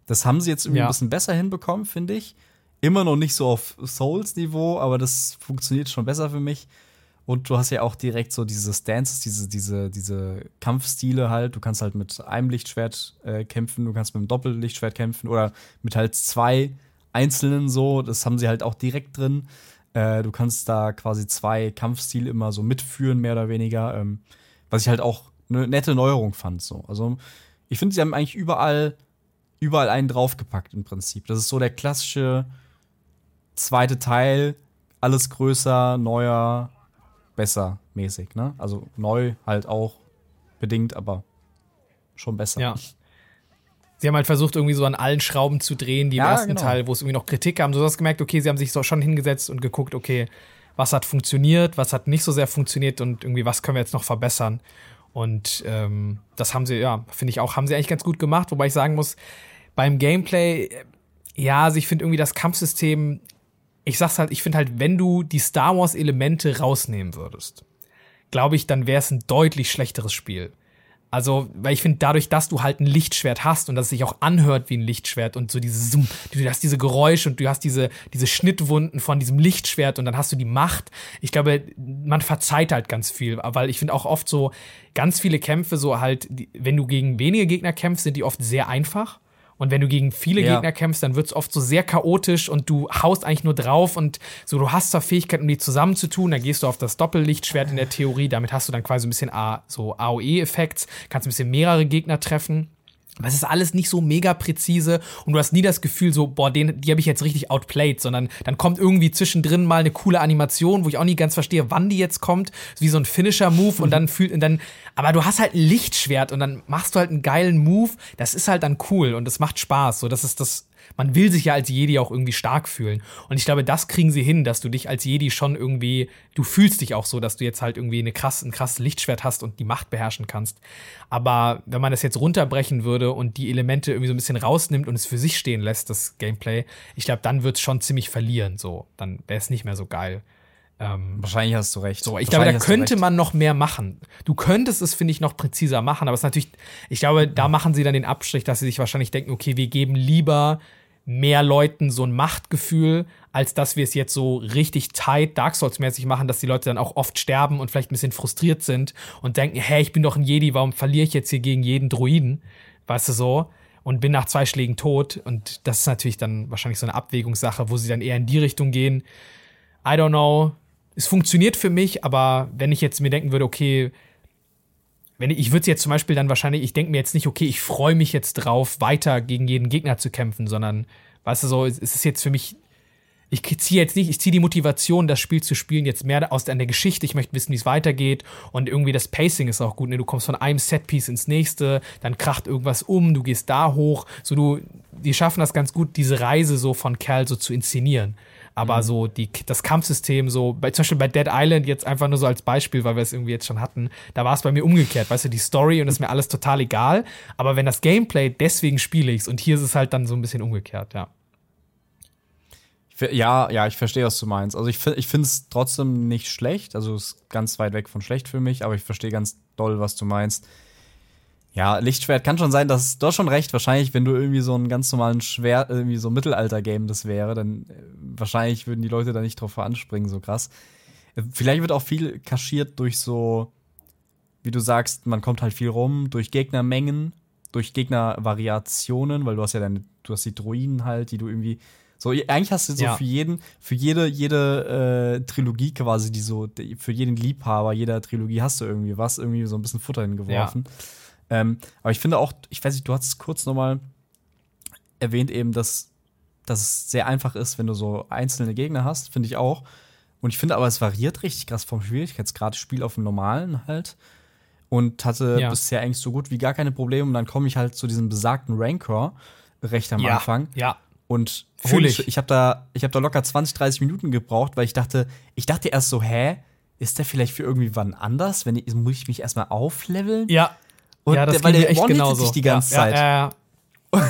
Das haben sie jetzt irgendwie ein bisschen besser hinbekommen, finde ich. Immer noch nicht so auf Souls-Niveau, aber das funktioniert schon besser für mich. Und du hast ja auch direkt so diese Stances, diese, diese, diese Kampfstile halt. Du kannst halt mit einem Lichtschwert äh, kämpfen, du kannst mit einem Doppellichtschwert kämpfen oder mit halt zwei einzelnen so. Das haben sie halt auch direkt drin. Äh, du kannst da quasi zwei Kampfstile immer so mitführen, mehr oder weniger. Ähm, was ich halt auch eine nette Neuerung fand. So. Also ich finde, sie haben eigentlich überall, überall einen draufgepackt im Prinzip. Das ist so der klassische zweite Teil, alles größer, neuer, besser mäßig. Ne? Also neu halt auch bedingt, aber schon besser. Ja. Sie haben halt versucht, irgendwie so an allen Schrauben zu drehen, die im Ja, ersten genau. Teil, wo es irgendwie noch Kritik gab. Du hast gemerkt, okay, sie haben sich so schon hingesetzt und geguckt, okay, was hat funktioniert, was hat nicht so sehr funktioniert und irgendwie, was können wir jetzt noch verbessern. Und ähm, das haben sie, ja, finde ich auch, haben sie eigentlich ganz gut gemacht, wobei ich sagen muss, beim Gameplay, ja, also ich finde irgendwie das Kampfsystem, ich sag's halt, ich finde halt, wenn du die Star Wars-Elemente rausnehmen würdest, glaube ich, dann wäre es ein deutlich schlechteres Spiel. Also, weil ich finde, dadurch, dass du halt ein Lichtschwert hast und dass es sich auch anhört wie ein Lichtschwert und so dieses Zoom, du hast diese Geräusche und du hast diese, diese Schnittwunden von diesem Lichtschwert und dann hast du die Macht. Ich glaube, man verzeiht halt ganz viel, weil ich finde auch oft so ganz viele Kämpfe so halt, wenn du gegen wenige Gegner kämpfst, sind die oft sehr einfach. Und wenn du gegen viele Ja. Gegner kämpfst, dann wird es oft so sehr chaotisch und du haust eigentlich nur drauf und so, du hast zwar Fähigkeiten, um die zusammenzutun, dann gehst du auf das Doppellichtschwert in der Theorie, damit hast du dann quasi ein bisschen A, so AOE-Effekt, kannst ein bisschen mehrere Gegner treffen. Aber es ist alles nicht so mega präzise und du hast nie das Gefühl so, boah, den, die habe ich jetzt richtig outplayed, sondern dann kommt irgendwie zwischendrin mal eine coole Animation, wo ich auch nie ganz verstehe, wann die jetzt kommt, wie so ein Finisher-Move und dann fühlt und dann, aber du hast halt ein Lichtschwert und dann machst du halt einen geilen Move, das ist halt dann cool und das macht Spaß, so das ist das, man will sich ja als Jedi auch irgendwie stark fühlen. Und ich glaube, das kriegen sie hin, dass du dich als Jedi schon irgendwie, du fühlst dich auch so, dass du jetzt halt irgendwie eine krass, ein krasses Lichtschwert hast und die Macht beherrschen kannst. Aber wenn man das jetzt runterbrechen würde und die Elemente irgendwie so ein bisschen rausnimmt und es für sich stehen lässt, das Gameplay, ich glaube, dann wird es schon ziemlich verlieren. So, dann wäre es nicht mehr so geil. Ähm, Wahrscheinlich hast du recht. So, ich glaube, da könnte man noch mehr machen. Du könntest es, finde ich, noch präziser machen, aber es ist natürlich, ich glaube, da machen sie dann den Abstrich, dass sie sich wahrscheinlich denken, okay, wir geben lieber mehr Leuten so ein Machtgefühl, als dass wir es jetzt so richtig tight Dark Souls-mäßig machen, dass die Leute dann auch oft sterben und vielleicht ein bisschen frustriert sind und denken, hey, ich bin doch ein Jedi, warum verliere ich jetzt hier gegen jeden Druiden? Weißt du so? Und bin nach zwei Schlägen tot. Und das ist natürlich dann wahrscheinlich so eine Abwägungssache, wo sie dann eher in die Richtung gehen. I don't know es funktioniert für mich, aber wenn ich jetzt mir denken würde, okay, wenn ich, ich würde jetzt zum Beispiel dann wahrscheinlich, ich denke mir jetzt nicht, okay, ich freue mich jetzt drauf, weiter gegen jeden Gegner zu kämpfen, sondern, weißt du, so, es ist jetzt für mich, ich ziehe jetzt nicht, ich ziehe die Motivation, das Spiel zu spielen, jetzt mehr aus an der Geschichte. Ich möchte wissen, wie es weitergeht. Und irgendwie das Pacing ist auch gut. Ne? Du kommst von einem Setpiece ins nächste, dann kracht irgendwas um, du gehst da hoch. So, du, die schaffen das ganz gut, diese Reise so von Kerl so zu inszenieren. Aber mhm. so die, das Kampfsystem, so bei, zum Beispiel bei Dead Island, jetzt einfach nur so als Beispiel, weil wir es irgendwie jetzt schon hatten, da war es bei mir umgekehrt. Weißt du, die Story und ist mir alles total egal. Aber wenn das Gameplay, deswegen spiele ich es. Und hier ist es halt dann so ein bisschen umgekehrt, ja. Ja, ja, ich verstehe, was du meinst. Also ich, ich finde es trotzdem nicht schlecht. Also es ist ganz weit weg von schlecht für mich, aber ich verstehe ganz doll, was du meinst. Ja, Lichtschwert kann schon sein, dass du hast schon recht. Wahrscheinlich, wenn du irgendwie so einen ganz normalen Schwert, irgendwie so ein Mittelalter-Game das wäre, dann äh, wahrscheinlich würden die Leute da nicht drauf anspringen, so krass. Äh, vielleicht wird auch viel kaschiert durch so, wie du sagst, man kommt halt viel rum, durch Gegnermengen, durch Gegnervariationen, weil du hast ja deine, du hast die Druiden halt, die du irgendwie. So, eigentlich hast du so ja. für jeden, für jede, jede äh, Trilogie quasi, die so, für jeden Liebhaber jeder Trilogie hast du irgendwie was, irgendwie so ein bisschen Futter hingeworfen. Ja. Ähm, aber ich finde auch, ich weiß nicht, du hast es kurz nochmal erwähnt eben, dass, dass es sehr einfach ist, wenn du so einzelne Gegner hast, finde ich auch. Und ich finde aber, es variiert richtig krass vom Schwierigkeitsgrad. Ich spiele auf dem normalen halt und hatte ja. bisher eigentlich so gut wie gar keine Probleme. Und dann komme ich halt zu diesem besagten Rancor recht am ja, Anfang. Ja. Und fühle ich. Ich habe da, ich habe da locker 20, 30 Minuten gebraucht, weil ich dachte, ich dachte erst so, hä, ist der vielleicht für irgendwie wann anders? Wenn ich, muss ich mich erstmal aufleveln? Ja, und ja, das weil der echt genauso. dich die ganze ja, Zeit. Ja, ja,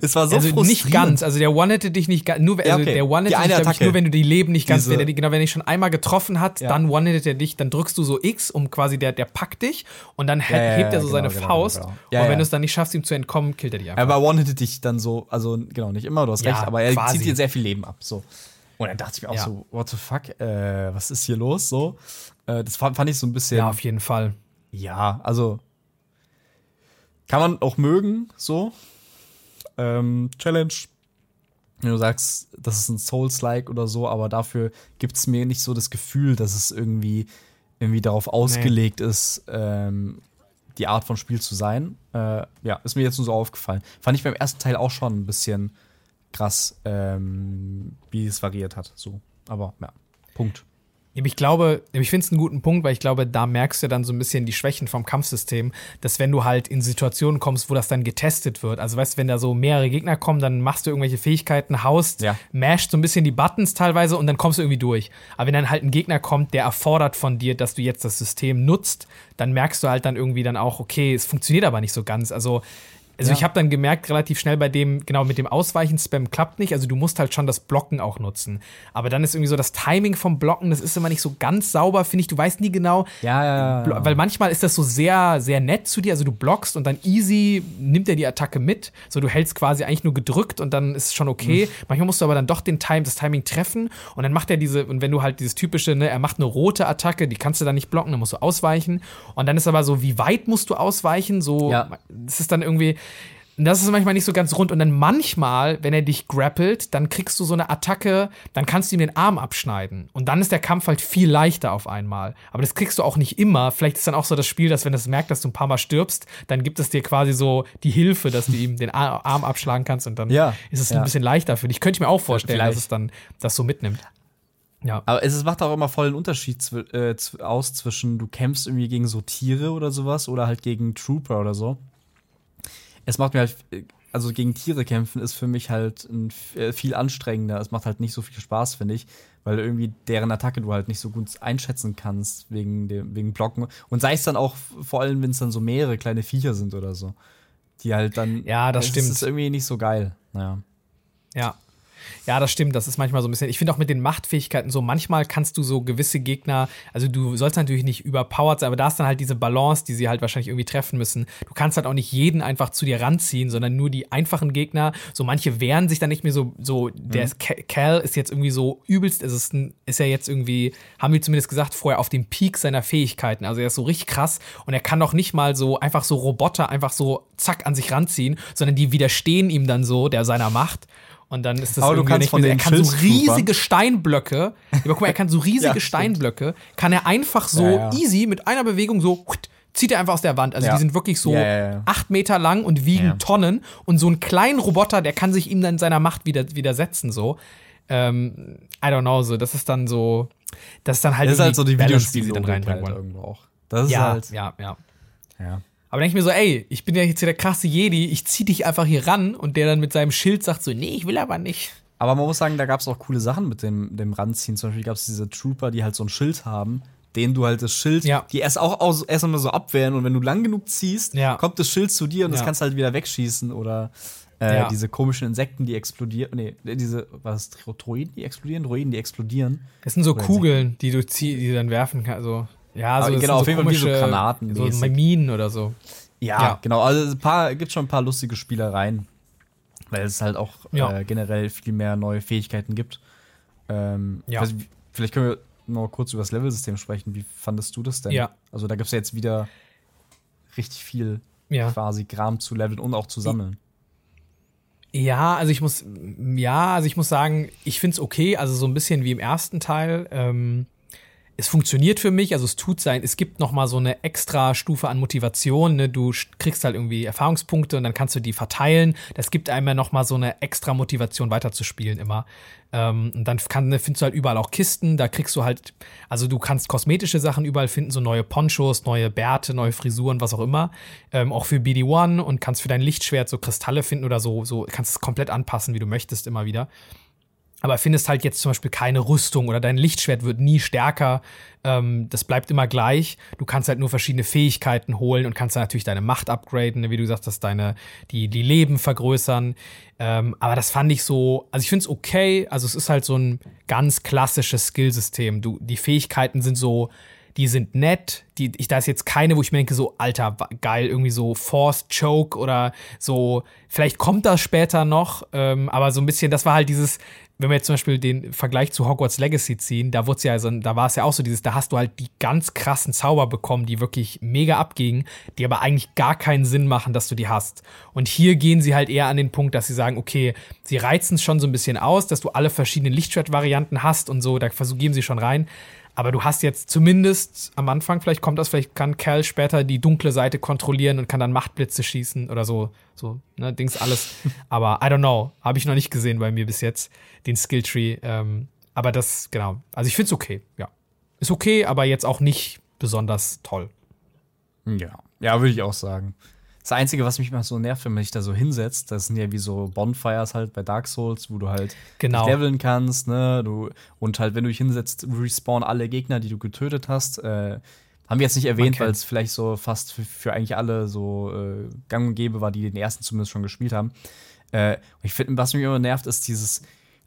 es war so also nicht ganz, also der one hitted dich nicht ganz, nur also okay. der one hitted dich nur wenn du die Leben nicht ganz, wenn er genau, wenn er dich schon einmal getroffen hat, ja. dann one hitted er dich, dann drückst du so X, um quasi der der packt dich und dann ja, hebt er so genau, seine genau, Faust genau, genau. und wenn du es dann nicht schaffst ihm zu entkommen, killt er dich einfach. Aber one hitted dich dann so, also genau, nicht immer, du hast recht, aber er quasi. zieht dir sehr viel Leben ab, so. Und dann dachte ich mir auch so, what the fuck, äh, was ist hier los so? Äh, das fand, fand ich so ein bisschen Ja, auf jeden Fall. Ja, also kann man auch mögen, so. Ähm, Challenge. Wenn du sagst, das ist ein Souls-like oder so, aber dafür gibt es mir nicht so das Gefühl, dass es irgendwie, irgendwie darauf ausgelegt nee. ist, ähm, die Art von Spiel zu sein. Äh, ja, ist mir jetzt nur so aufgefallen. Fand ich beim ersten Teil auch schon ein bisschen krass, ähm, wie es variiert hat. So. Aber ja, Punkt. Ich glaube, ich finde es einen guten Punkt, weil ich glaube, da merkst du dann so ein bisschen die Schwächen vom Kampfsystem, dass wenn du halt in Situationen kommst, wo das dann getestet wird, also weißt du, wenn da so mehrere Gegner kommen, dann machst du irgendwelche Fähigkeiten, haust, ja. mashst so ein bisschen die Buttons teilweise und dann kommst du irgendwie durch. Aber wenn dann halt ein Gegner kommt, der erfordert von dir, dass du jetzt das System nutzt, dann merkst du halt dann irgendwie dann auch, okay, es funktioniert aber nicht so ganz. Also also ja. ich habe dann gemerkt, relativ schnell bei dem, genau mit dem Ausweichen-Spam klappt nicht. Also du musst halt schon das Blocken auch nutzen. Aber dann ist irgendwie so das Timing vom Blocken, das ist immer nicht so ganz sauber, finde ich. Du weißt nie genau. Ja, ja, ja. Weil manchmal ist das so sehr, sehr nett zu dir. Also du blockst und dann easy nimmt er die Attacke mit. So du hältst quasi eigentlich nur gedrückt und dann ist es schon okay. Mhm. Manchmal musst du aber dann doch den Time, das Timing treffen und dann macht er diese, und wenn du halt dieses typische, ne, er macht eine rote Attacke, die kannst du dann nicht blocken, dann musst du ausweichen. Und dann ist aber so, wie weit musst du ausweichen? So, ja. das ist dann irgendwie, das ist manchmal nicht so ganz rund. Und dann manchmal, wenn er dich grappelt, dann kriegst du so eine Attacke, dann kannst du ihm den Arm abschneiden. Und dann ist der Kampf halt viel leichter auf einmal. Aber das kriegst du auch nicht immer. Vielleicht ist dann auch so das Spiel, dass wenn es merkt, dass du ein paar Mal stirbst, dann gibt es dir quasi so die Hilfe, dass du ihm den Arm abschlagen kannst und dann ja, ist es ja. ein bisschen leichter für dich. Könnte ich mir auch vorstellen, Vielleicht. dass es dann das so mitnimmt. Ja. Aber es macht auch immer voll einen Unterschied äh, aus zwischen, du kämpfst irgendwie gegen so Tiere oder sowas oder halt gegen Trooper oder so es macht mir halt, also gegen Tiere kämpfen ist für mich halt ein, äh, viel anstrengender. Es macht halt nicht so viel Spaß, finde ich, weil irgendwie deren Attacke du halt nicht so gut einschätzen kannst wegen dem wegen Blocken und sei es dann auch vor allem, wenn es dann so mehrere kleine Viecher sind oder so, die halt dann Ja, das stimmt. Das ist irgendwie nicht so geil. Naja. Ja. Ja, das stimmt. Das ist manchmal so ein bisschen. Ich finde auch mit den Machtfähigkeiten so, manchmal kannst du so gewisse Gegner, also du sollst natürlich nicht überpowered sein, aber da ist dann halt diese Balance, die sie halt wahrscheinlich irgendwie treffen müssen. Du kannst halt auch nicht jeden einfach zu dir ranziehen, sondern nur die einfachen Gegner. So manche wehren sich dann nicht mehr so, so, der mhm. Cal ist jetzt irgendwie so übelst, es ist, ein, ist ja jetzt irgendwie, haben wir zumindest gesagt, vorher auf dem Peak seiner Fähigkeiten. Also er ist so richtig krass und er kann doch nicht mal so einfach so Roboter einfach so zack an sich ranziehen, sondern die widerstehen ihm dann so, der seiner Macht. Und dann ist das Aber du kannst von mehr, er kann so riesige Steinblöcke, aber guck mal, er kann so riesige ja, Steinblöcke, kann er einfach so ja, ja. easy mit einer Bewegung so zieht er einfach aus der Wand. Also die sind wirklich so acht Meter lang und wiegen Tonnen. Und so ein kleinen Roboter, der kann sich ihm dann seiner Macht wieder, widersetzen, so. Ähm, I don't know, so. Das ist dann so, das ist dann halt, das ist halt so die Videospiele, die dann reinbringen halt irgendwo auch. Das ist ja, halt, ja, ja. Ja. Aber denke ich mir so, ey, ich bin ja jetzt hier der krasse Jedi, ich zieh dich einfach hier ran und der dann mit seinem Schild sagt so, nee, ich will aber nicht. Aber man muss sagen, da gab es auch coole Sachen mit dem, dem Ranziehen. Zum Beispiel gab es diese Trooper, die halt so ein Schild haben, denen du halt das Schild, ja. die erst auch aus, erst einmal so abwehren und wenn du lang genug ziehst, ja. kommt das Schild zu dir und ja. das kannst du halt wieder wegschießen oder äh, diese komischen Insekten, die explodieren. Nee, diese, was, Droiden, die explodieren? Droiden, die explodieren. Das sind so oder Kugeln, die du zieh, die du dann werfen kannst. Also, ja, so, genau, auf jeden Fall wie so Granaten. So Minen oder so. Ja, ja, genau. Also ein paar, gibt schon ein paar lustige Spielereien, weil es halt auch ja. äh, generell viel mehr neue Fähigkeiten gibt. Ähm, ja. Also, vielleicht können wir noch kurz über das Level-System sprechen. Wie fandest du das denn? Ja. Also da gibt es ja jetzt wieder richtig viel ja. quasi Kram zu leveln und auch zu sammeln. Ja, also ich muss, ja, also ich muss sagen, ich finde es okay, also so ein bisschen wie im ersten Teil. Ähm, es funktioniert für mich, also es tut sein, es gibt noch mal so eine extra Stufe an Motivation, ne? du kriegst halt irgendwie Erfahrungspunkte und dann kannst du die verteilen. Das gibt einem ja noch mal so eine extra Motivation weiterzuspielen immer. Ähm, und dann kann, ne, findest du halt überall auch Kisten, da kriegst du halt, also du kannst kosmetische Sachen überall finden, so neue Ponchos, neue Bärte, neue Frisuren, was auch immer. Ähm, auch für BD1 und kannst für dein Lichtschwert so Kristalle finden oder so, so kannst es komplett anpassen, wie du möchtest, immer wieder aber findest halt jetzt zum Beispiel keine Rüstung oder dein Lichtschwert wird nie stärker. Ähm, das bleibt immer gleich. Du kannst halt nur verschiedene Fähigkeiten holen und kannst dann natürlich deine Macht upgraden, wie du gesagt hast, deine, die, die Leben vergrößern. Ähm, aber das fand ich so, also ich finde es okay. Also es ist halt so ein ganz klassisches Skillsystem. Du, die Fähigkeiten sind so, die sind nett. Die, ich, da ist jetzt keine, wo ich mir denke, so, Alter, geil, irgendwie so Forced Choke oder so, vielleicht kommt das später noch, ähm, aber so ein bisschen, das war halt dieses, wenn wir jetzt zum Beispiel den Vergleich zu Hogwarts Legacy ziehen, da wurde ja, also, da war es ja auch so dieses, da hast du halt die ganz krassen Zauber bekommen, die wirklich mega abgingen, die aber eigentlich gar keinen Sinn machen, dass du die hast. Und hier gehen sie halt eher an den Punkt, dass sie sagen, okay, sie reizen es schon so ein bisschen aus, dass du alle verschiedenen Lichtschwert-Varianten hast und so, da geben sie schon rein. Aber du hast jetzt zumindest am Anfang, vielleicht kommt das, vielleicht kann Cal später die dunkle Seite kontrollieren und kann dann Machtblitze schießen oder so, so, ne, Dings alles. aber I don't know, habe ich noch nicht gesehen bei mir bis jetzt, den Skilltree. Ähm, aber das, genau. Also ich finde es okay, ja. Ist okay, aber jetzt auch nicht besonders toll. Ja, ja, würde ich auch sagen. Das Einzige, was mich mal so nervt, wenn man sich da so hinsetzt, das sind ja wie so Bonfires halt bei Dark Souls, wo du halt genau. leveln kannst, ne? Du, und halt, wenn du dich hinsetzt, respawn alle Gegner, die du getötet hast. Äh, haben wir jetzt nicht erwähnt, weil es vielleicht so fast für, für eigentlich alle so äh, gang und gäbe war, die den ersten zumindest schon gespielt haben. Äh, ich finde, was mich immer nervt, ist dieses,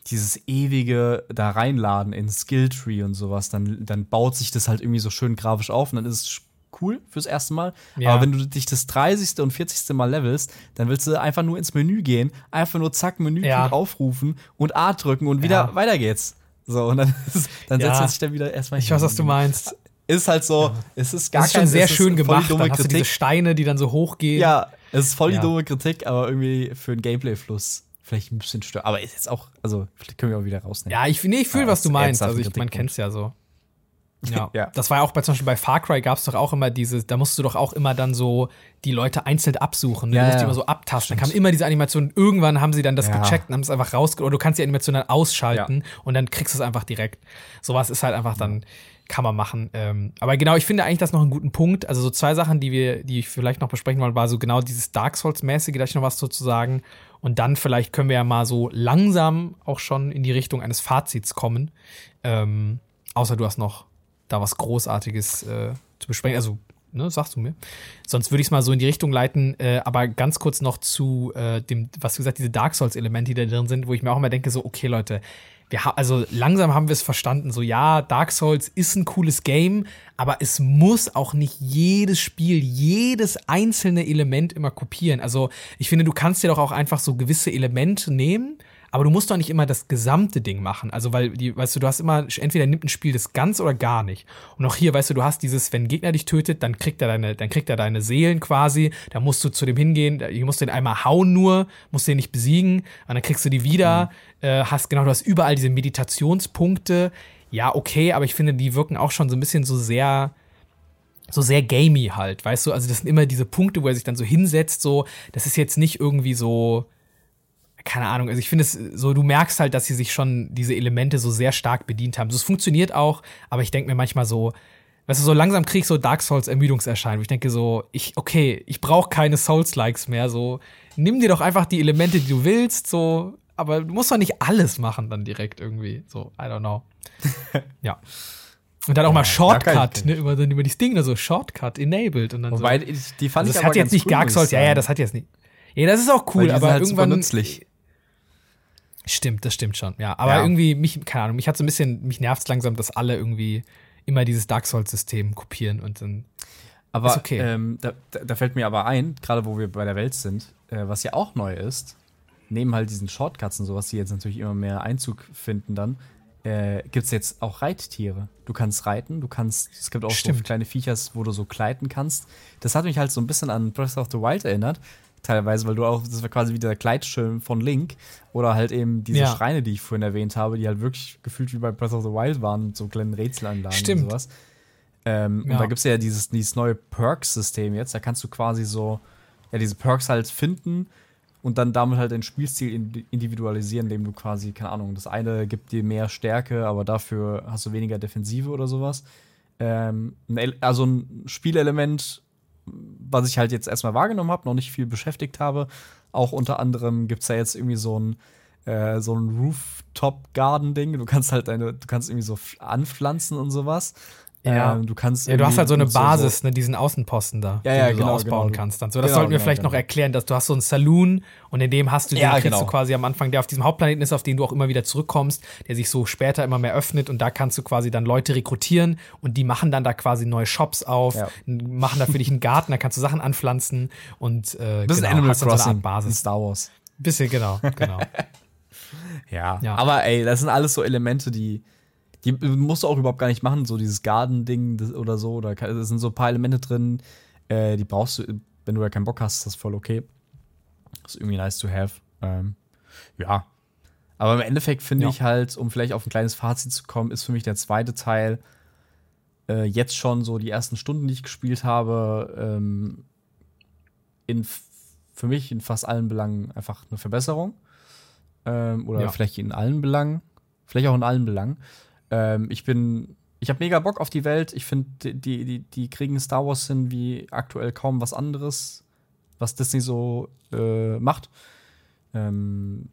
dieses ewige da reinladen in Skilltree und sowas. Dann, dann baut sich das halt irgendwie so schön grafisch auf und dann ist es cool fürs erste Mal. Ja. Aber wenn du dich das 30. und 40. Mal levelst, dann willst du einfach nur ins Menü gehen, einfach nur zack, Menü ja. aufrufen und A drücken und wieder Ja. weiter geht's. So, und dann, ist, dann setzt er sich dann wieder erstmal Ich weiß, was du meinst. Ist halt so, es ist gar Das ist schon sehr es schön gemacht. dumme Dann hast du diese Kritik. Steine, die dann so hochgehen. Ja, es ist voll die dumme Kritik, aber irgendwie für den Gameplay-Fluss vielleicht ein bisschen stört. Aber ist jetzt auch, also, vielleicht können wir auch wieder rausnehmen. Ja, ich, nee, ich fühle, was du meinst. Also ich, man Kritikpunkt. kennt's ja so. Ja. ja. Das war ja auch bei zum Beispiel bei Far Cry gab es doch auch immer diese, da musst du doch auch immer dann so die Leute einzeln absuchen. Ne? Ja, du musst die immer so abtasten. Dann kam immer diese Animation. Irgendwann haben sie dann das ja. gecheckt und haben es einfach raus oder du kannst die Animation dann ausschalten und dann kriegst du es einfach direkt. Sowas ist halt einfach dann, kann man machen. Ähm, aber genau, ich finde eigentlich das noch einen guten Punkt. Also so zwei Sachen, die wir, die ich vielleicht noch besprechen wollte, war so genau dieses Dark Souls-mäßige, da ich noch was dazu sagen. Und dann vielleicht können wir ja mal so langsam auch schon in die Richtung eines Fazits kommen. Ähm, außer du hast noch da was Großartiges äh, zu besprechen. Also, ne, sagst du mir. Sonst würde ich es mal so in die Richtung leiten, äh, aber ganz kurz noch zu äh, dem, was du gesagt, diese Dark Souls-Elemente, die da drin sind, wo ich mir auch immer denke, so, okay, Leute, wir also langsam haben wir es verstanden, so ja, Dark Souls ist ein cooles Game, aber es muss auch nicht jedes Spiel, jedes einzelne Element immer kopieren. Also ich finde, du kannst dir doch auch einfach so gewisse Elemente nehmen aber du musst doch nicht immer das gesamte Ding machen. Also, weil, die, weißt du, du hast immer, entweder nimmt ein Spiel das ganz oder gar nicht. Und auch hier, weißt du, du hast dieses, wenn ein Gegner dich tötet, dann kriegt er deine, dann kriegt er deine Seelen quasi. Da musst du zu dem hingehen, du musst den einmal hauen nur, musst den nicht besiegen, und dann kriegst du die wieder. Mhm. Äh, hast genau, du hast überall diese Meditationspunkte. Ja, okay, aber ich finde, die wirken auch schon so ein bisschen so sehr, so sehr gamey halt, weißt du? Also das sind immer diese Punkte, wo er sich dann so hinsetzt, so, das ist jetzt nicht irgendwie so, keine Ahnung, also ich finde es so, du merkst halt, dass sie sich schon diese Elemente so sehr stark bedient haben. So, es funktioniert auch, aber ich denke mir manchmal so, weißt du, so langsam krieg ich so Dark Souls Ermüdungserscheinungen. Ich denke so, ich, okay, ich brauche keine Souls-Likes mehr, so, nimm dir doch einfach die Elemente, die du willst, so, aber du musst doch nicht alles machen dann direkt irgendwie, so, I don't know. ja. Und dann auch ja, mal Shortcut, ne, über, über die Dinge, so Shortcut enabled und dann Wobei, so. die fand also ich das hat jetzt nicht Dark Souls, ja, ja, das hat jetzt nicht. Ja, das ist auch cool, aber halt irgendwann. nützlich. Stimmt, das stimmt schon. Ja, aber ja. irgendwie mich, keine Ahnung, mich hat so ein bisschen, mich nervt langsam, dass alle irgendwie immer dieses Dark Souls-System kopieren und dann. Aber okay. ähm, da, da, fällt mir aber ein, gerade wo wir bei der Welt sind, äh, was ja auch neu ist, neben halt diesen Shortcuts und sowas, die jetzt natürlich immer mehr Einzug finden, dann äh, gibt es jetzt auch Reittiere. Du kannst reiten, du kannst, es gibt auch Stimmt. so kleine Viechers, wo du so gleiten kannst. Das hat mich halt so ein bisschen an Breath of the Wild erinnert, teilweise, weil du auch, das war quasi wie der Kleidschirm von Link oder halt eben diese ja. Schreine, die ich vorhin erwähnt habe, die halt wirklich gefühlt wie bei Breath of the Wild waren, mit so kleinen Rätselanlagen Stimmt. und sowas. Ähm, ja. Und da gibt es ja dieses, dieses neue Perks-System jetzt, da kannst du quasi so, ja, diese Perks halt finden und dann damit halt den Spielstil individualisieren, indem du quasi, keine Ahnung, das eine gibt dir mehr Stärke, aber dafür hast du weniger Defensive oder sowas. Ähm, also ein Spielelement, was ich halt jetzt erstmal wahrgenommen habe, noch nicht viel beschäftigt habe. Auch unter anderem gibt es ja jetzt irgendwie so ein, äh, so ein Rooftop-Garden-Ding. Du kannst halt deine, du kannst irgendwie so anpflanzen und sowas. Ja. Ähm, du kannst ja, du hast halt so eine Basis, so, ne, diesen Außenposten da, ja, ja, den du genau, so ausbauen genau. kannst. Dann. So, das genau, sollten wir genau, vielleicht genau. noch erklären, dass du hast so einen Saloon und in dem hast du den ja, kriegst genau. du quasi am Anfang, der auf diesem Hauptplaneten ist, auf den du auch immer wieder zurückkommst, der sich so später immer mehr öffnet und da kannst du quasi dann Leute rekrutieren und die machen dann da quasi neue Shops auf, machen da für dich einen Garten, da kannst du Sachen anpflanzen und äh, das genau, Animal Crossing so Basis. Star Wars. Bisschen, genau, genau. ja. ja, aber ey, das sind alles so Elemente, die die musst du auch überhaupt gar nicht machen, so dieses Garden-Ding oder so. Oder es sind so ein paar Elemente drin, äh, die brauchst du, wenn du da keinen Bock hast, ist das voll okay. Das ist irgendwie nice to have. Ähm, ja. Aber im Endeffekt finde ja. ich halt, um vielleicht auf ein kleines Fazit zu kommen, ist für mich der zweite Teil äh, jetzt schon so die ersten Stunden, die ich gespielt habe, ähm, in für mich in fast allen Belangen einfach eine Verbesserung. Ähm, oder ja. vielleicht in allen Belangen. Vielleicht auch in allen Belangen. Ähm, ich bin, ich habe mega Bock auf die Welt. Ich finde, die, die, die kriegen Star Wars hin wie aktuell kaum was anderes, was Disney so äh, macht. Ähm,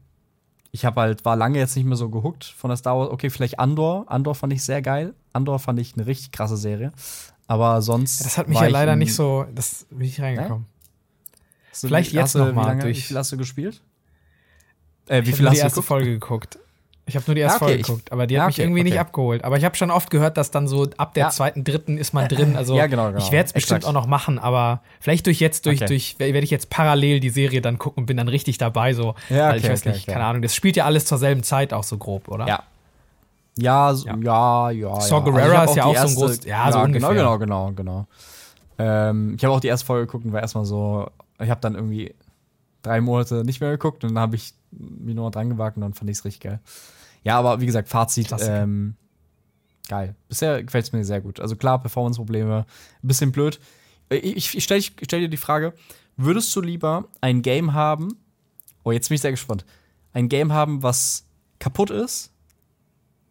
ich habe halt, war lange jetzt nicht mehr so gehuckt von der Star Wars. Okay, vielleicht Andor. Andor fand ich sehr geil. Andor fand ich eine richtig krasse Serie. Aber sonst. Das hat mich ja leider nicht so, das bin ich reingekommen. Nee? Vielleicht jetzt noch mal durch. Wie viel hast du gespielt? Äh, wie viel hast du die erste geguckt? Folge geguckt? Ich habe nur die erste okay, Folge geguckt, aber die hat ja, okay, mich irgendwie okay. nicht abgeholt. Aber ich habe schon oft gehört, dass dann so ab der ja. zweiten, dritten ist man drin. Also ja, genau, genau. ich werde es bestimmt auch noch machen, aber vielleicht durch jetzt, durch, durch, werde ich jetzt parallel die Serie dann gucken und bin dann richtig dabei. So, ja, okay, ich weiß nicht, keine Ahnung. Das spielt ja alles zur selben Zeit auch so grob, oder? Ja. Ja, so, ja, ja. Saw Gerrera also ist ja auch erste, so ein groß. Ja, so ungefähr. Genau, genau, genau, genau. Ähm, ich habe auch die erste Folge geguckt und war erstmal so, ich habe dann irgendwie drei Monate nicht mehr geguckt und dann habe ich mich nur dran gewagt und dann fand ich es richtig geil. Ja, aber wie gesagt, Fazit. Ähm, geil. Bisher gefällt es mir sehr gut. Also klar, Performance-Probleme, ein bisschen blöd. Ich, ich stelle stell dir die Frage: Würdest du lieber ein Game haben? Oh, jetzt bin ich sehr gespannt. Ein Game haben, was kaputt ist,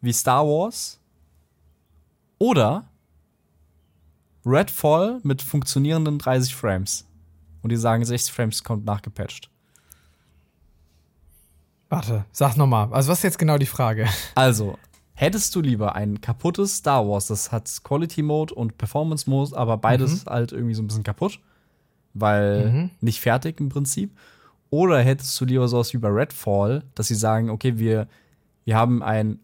wie Star Wars, oder Redfall mit funktionierenden 30 Frames. Und die sagen, 60 Frames kommt nachgepatcht. Warte, sag nochmal. Also, was ist jetzt genau die Frage? Also, hättest du lieber ein kaputtes Star Wars, das hat Quality Mode und Performance Mode, aber beides mhm. halt irgendwie so ein bisschen kaputt, weil mhm. nicht fertig im Prinzip? Oder hättest du lieber sowas wie bei Redfall, dass sie sagen, okay, wir, wir haben ein,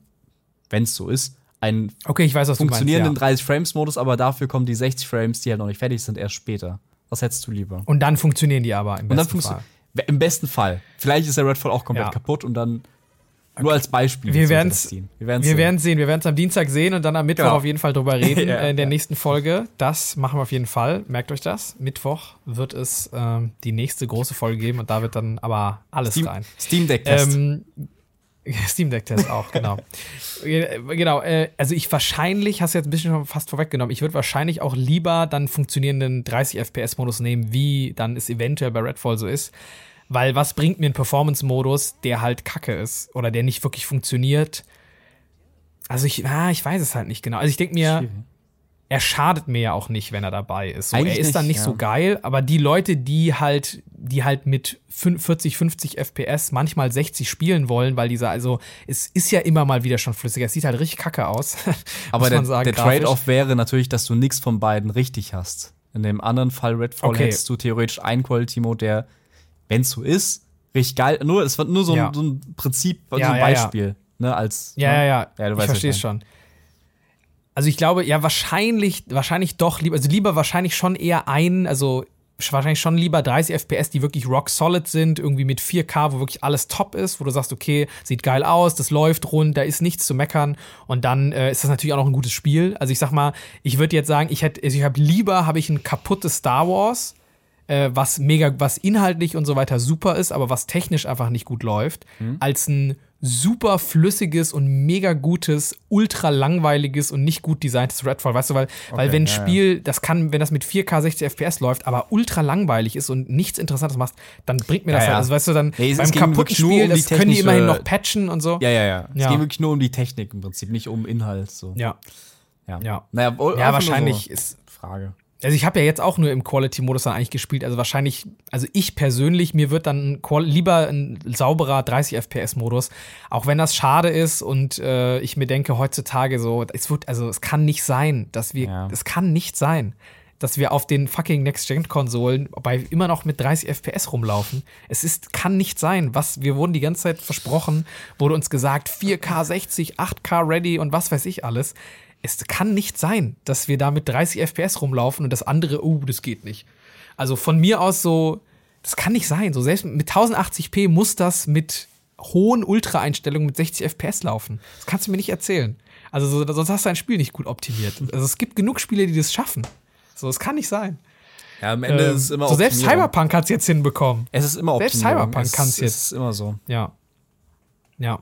wenn es so ist, einen okay, ich weiß, was funktionierenden meinst, ja. 30 Frames Modus, aber dafür kommen die 60 Frames, die halt noch nicht fertig sind, erst später. Was hättest du lieber? Und dann funktionieren die aber im und besten Fall. Im besten Fall. Vielleicht ist der Redfall auch komplett ja. kaputt und dann nur als Beispiel. Wir werden es wir werden's wir sehen. sehen. Wir werden es am Dienstag sehen und dann am Mittwoch genau. auf jeden Fall drüber reden ja, in der ja. nächsten Folge. Das machen wir auf jeden Fall. Merkt euch das. Mittwoch wird es ähm, die nächste große Folge geben und da wird dann aber alles Steam, rein. Steam Deck Test. Ähm, Steam Deck Test auch, genau. genau, äh, also ich wahrscheinlich, hast du jetzt ein bisschen schon fast vorweggenommen, ich würde wahrscheinlich auch lieber dann funktionierenden 30 FPS Modus nehmen, wie dann es eventuell bei Redfall so ist. Weil was bringt mir ein Performance-Modus, der halt kacke ist oder der nicht wirklich funktioniert? Also ich, ah, ich weiß es halt nicht genau. Also ich denke mir, Schwierig er schadet mir ja auch nicht, wenn er dabei ist. So, er ist nicht, dann nicht ja. so geil, aber die Leute, die halt, die halt mit 40, 50 FPS, manchmal 60 spielen wollen, weil dieser, also es ist ja immer mal wieder schon flüssiger. Es sieht halt richtig kacke aus. aber der, der Trade-off wäre natürlich, dass du nichts von beiden richtig hast. In dem anderen Fall Redfall okay. hättest du theoretisch einen Quality-Mode, der, wenn es so ist, richtig geil. Nur, es wird nur so, ja. ein, so ein Prinzip, so ein Beispiel. Ne, als, ja, ne? ja, ja. ja ich verstehe schon. Also ich glaube, ja, wahrscheinlich, wahrscheinlich doch lieber, also lieber wahrscheinlich schon eher ein, also wahrscheinlich schon lieber 30 FPS, die wirklich rock solid sind, irgendwie mit 4K, wo wirklich alles top ist, wo du sagst, okay, sieht geil aus, das läuft rund, da ist nichts zu meckern und dann äh, ist das natürlich auch noch ein gutes Spiel. Also ich sag mal, ich würde jetzt sagen, ich hätte, also ich habe lieber habe ich ein kaputtes Star Wars, äh, was mega, was inhaltlich und so weiter super ist, aber was technisch einfach nicht gut läuft, mhm. als ein super flüssiges und mega gutes, ultra langweiliges und nicht gut designtes Redfall. Weißt du, weil, okay, weil wenn ein Spiel, ja. das kann, wenn das mit 4K 60 FPS läuft, aber ultra langweilig ist und nichts Interessantes machst, dann bringt mir das ja, halt. Also weißt du, dann nee, beim kaputten Spiel, um das können die immerhin noch patchen und so. Ja, ja, ja. Es geht wirklich nur um die Technik im Prinzip, nicht um Inhalt. So. Ja. Ja. Ja, naja, ja wahrscheinlich so ist. Frage. Also ich habe ja jetzt auch nur im Quality-Modus dann eigentlich gespielt. Also wahrscheinlich, also ich persönlich, mir wird dann lieber ein sauberer 30 FPS-Modus, auch wenn das schade ist und äh, ich mir denke heutzutage so, es wird, also es kann nicht sein, dass wir, ja. es kann nicht sein, dass wir auf den fucking Next-Gen-Konsolen bei immer noch mit 30 FPS rumlaufen. Es ist, kann nicht sein. Was, wir wurden die ganze Zeit versprochen, wurde uns gesagt, 4K 60, 8K ready und was weiß ich alles es kann nicht sein, dass wir da mit 30 FPS rumlaufen und das andere, oh, das geht nicht. Also von mir aus so, das kann nicht sein. So selbst mit 1080p muss das mit hohen Ultra-Einstellungen mit 60 FPS laufen. Das kannst du mir nicht erzählen. Also so, sonst hast du ein Spiel nicht gut optimiert. Also es gibt genug Spiele, die das schaffen. So, es kann nicht sein. Ja, am Ende ähm, ist es immer so Selbst Cyberpunk hat es jetzt hinbekommen. Es ist immer Selbst Cyberpunk kann es jetzt. Es ist immer so. Ja. Ja.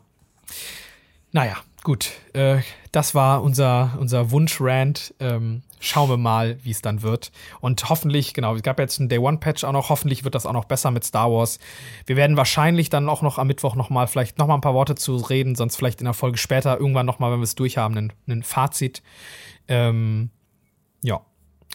Naja, gut, äh, das war unser, unser Wunsch-Rant. Ähm, schauen wir mal, wie es dann wird. Und hoffentlich, genau, es gab jetzt einen Day One-Patch auch noch, hoffentlich wird das auch noch besser mit Star Wars. Wir werden wahrscheinlich dann auch noch am Mittwoch noch mal vielleicht noch mal ein paar Worte zu reden, sonst vielleicht in der Folge später irgendwann noch mal, wenn wir es durchhaben, ein Fazit. Ähm, ja,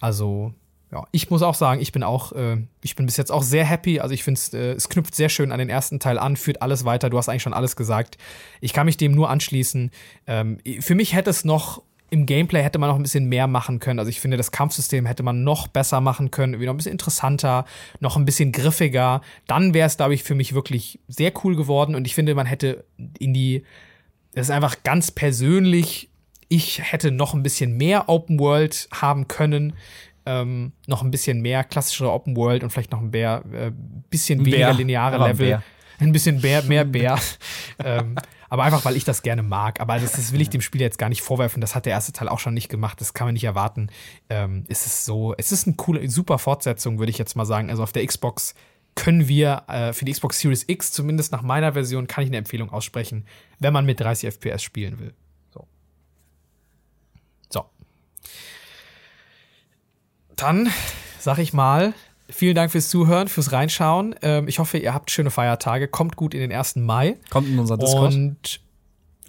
also ja, ich muss auch sagen, ich bin auch, äh, ich bin bis jetzt auch sehr happy. Also ich finde äh, es knüpft sehr schön an den ersten Teil an, führt alles weiter. Du hast eigentlich schon alles gesagt. Ich kann mich dem nur anschließen. Ähm, für mich hätte es noch im Gameplay hätte man noch ein bisschen mehr machen können. Also ich finde, das Kampfsystem hätte man noch besser machen können, irgendwie noch ein bisschen interessanter, noch ein bisschen griffiger. Dann wäre es, glaube ich, für mich wirklich sehr cool geworden. Und ich finde, man hätte in die, das ist einfach ganz persönlich, ich hätte noch ein bisschen mehr Open World haben können ähm, noch ein bisschen mehr klassischere Open World und vielleicht noch ein Bär, äh, bisschen ein weniger Bär, lineare Level. Ein, ein, bisschen Bär, mehr Bär. ähm, aber einfach, weil ich das gerne mag. Aber das, das, will ich dem Spiel jetzt gar nicht vorwerfen. Das hat der erste Teil auch schon nicht gemacht. Das kann man nicht erwarten. Ähm, es ist so, es ist eine coole, super Fortsetzung, würde ich jetzt mal sagen. Also auf der Xbox können wir äh, für die Xbox Series X, zumindest nach meiner Version, kann ich eine Empfehlung aussprechen, wenn man mit 30 FPS spielen will. Dann sag ich mal, vielen Dank fürs Zuhören, fürs Reinschauen. Ähm, ich hoffe, ihr habt schöne Feiertage. Kommt gut in den 1. Mai. Kommt in unser Discord. Und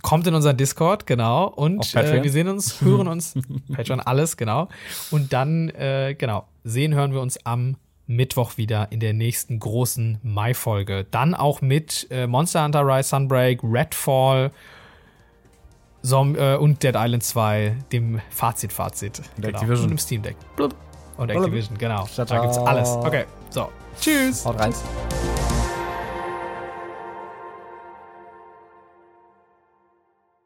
kommt in unseren Discord, genau. Und äh, wir sehen uns, hören uns, Patreon, alles, genau. Und dann, äh, genau, sehen, hören wir uns am Mittwoch wieder in der nächsten großen Mai-Folge. Dann auch mit äh, Monster Hunter Rise Sunbreak, Redfall Som äh, und Dead Island 2, dem Fazit-Fazit. Genau. Und im Steam Deck. Blub. Und Activision, genau. Da gibt's alles. Okay, so. Tschüss. Haut rein.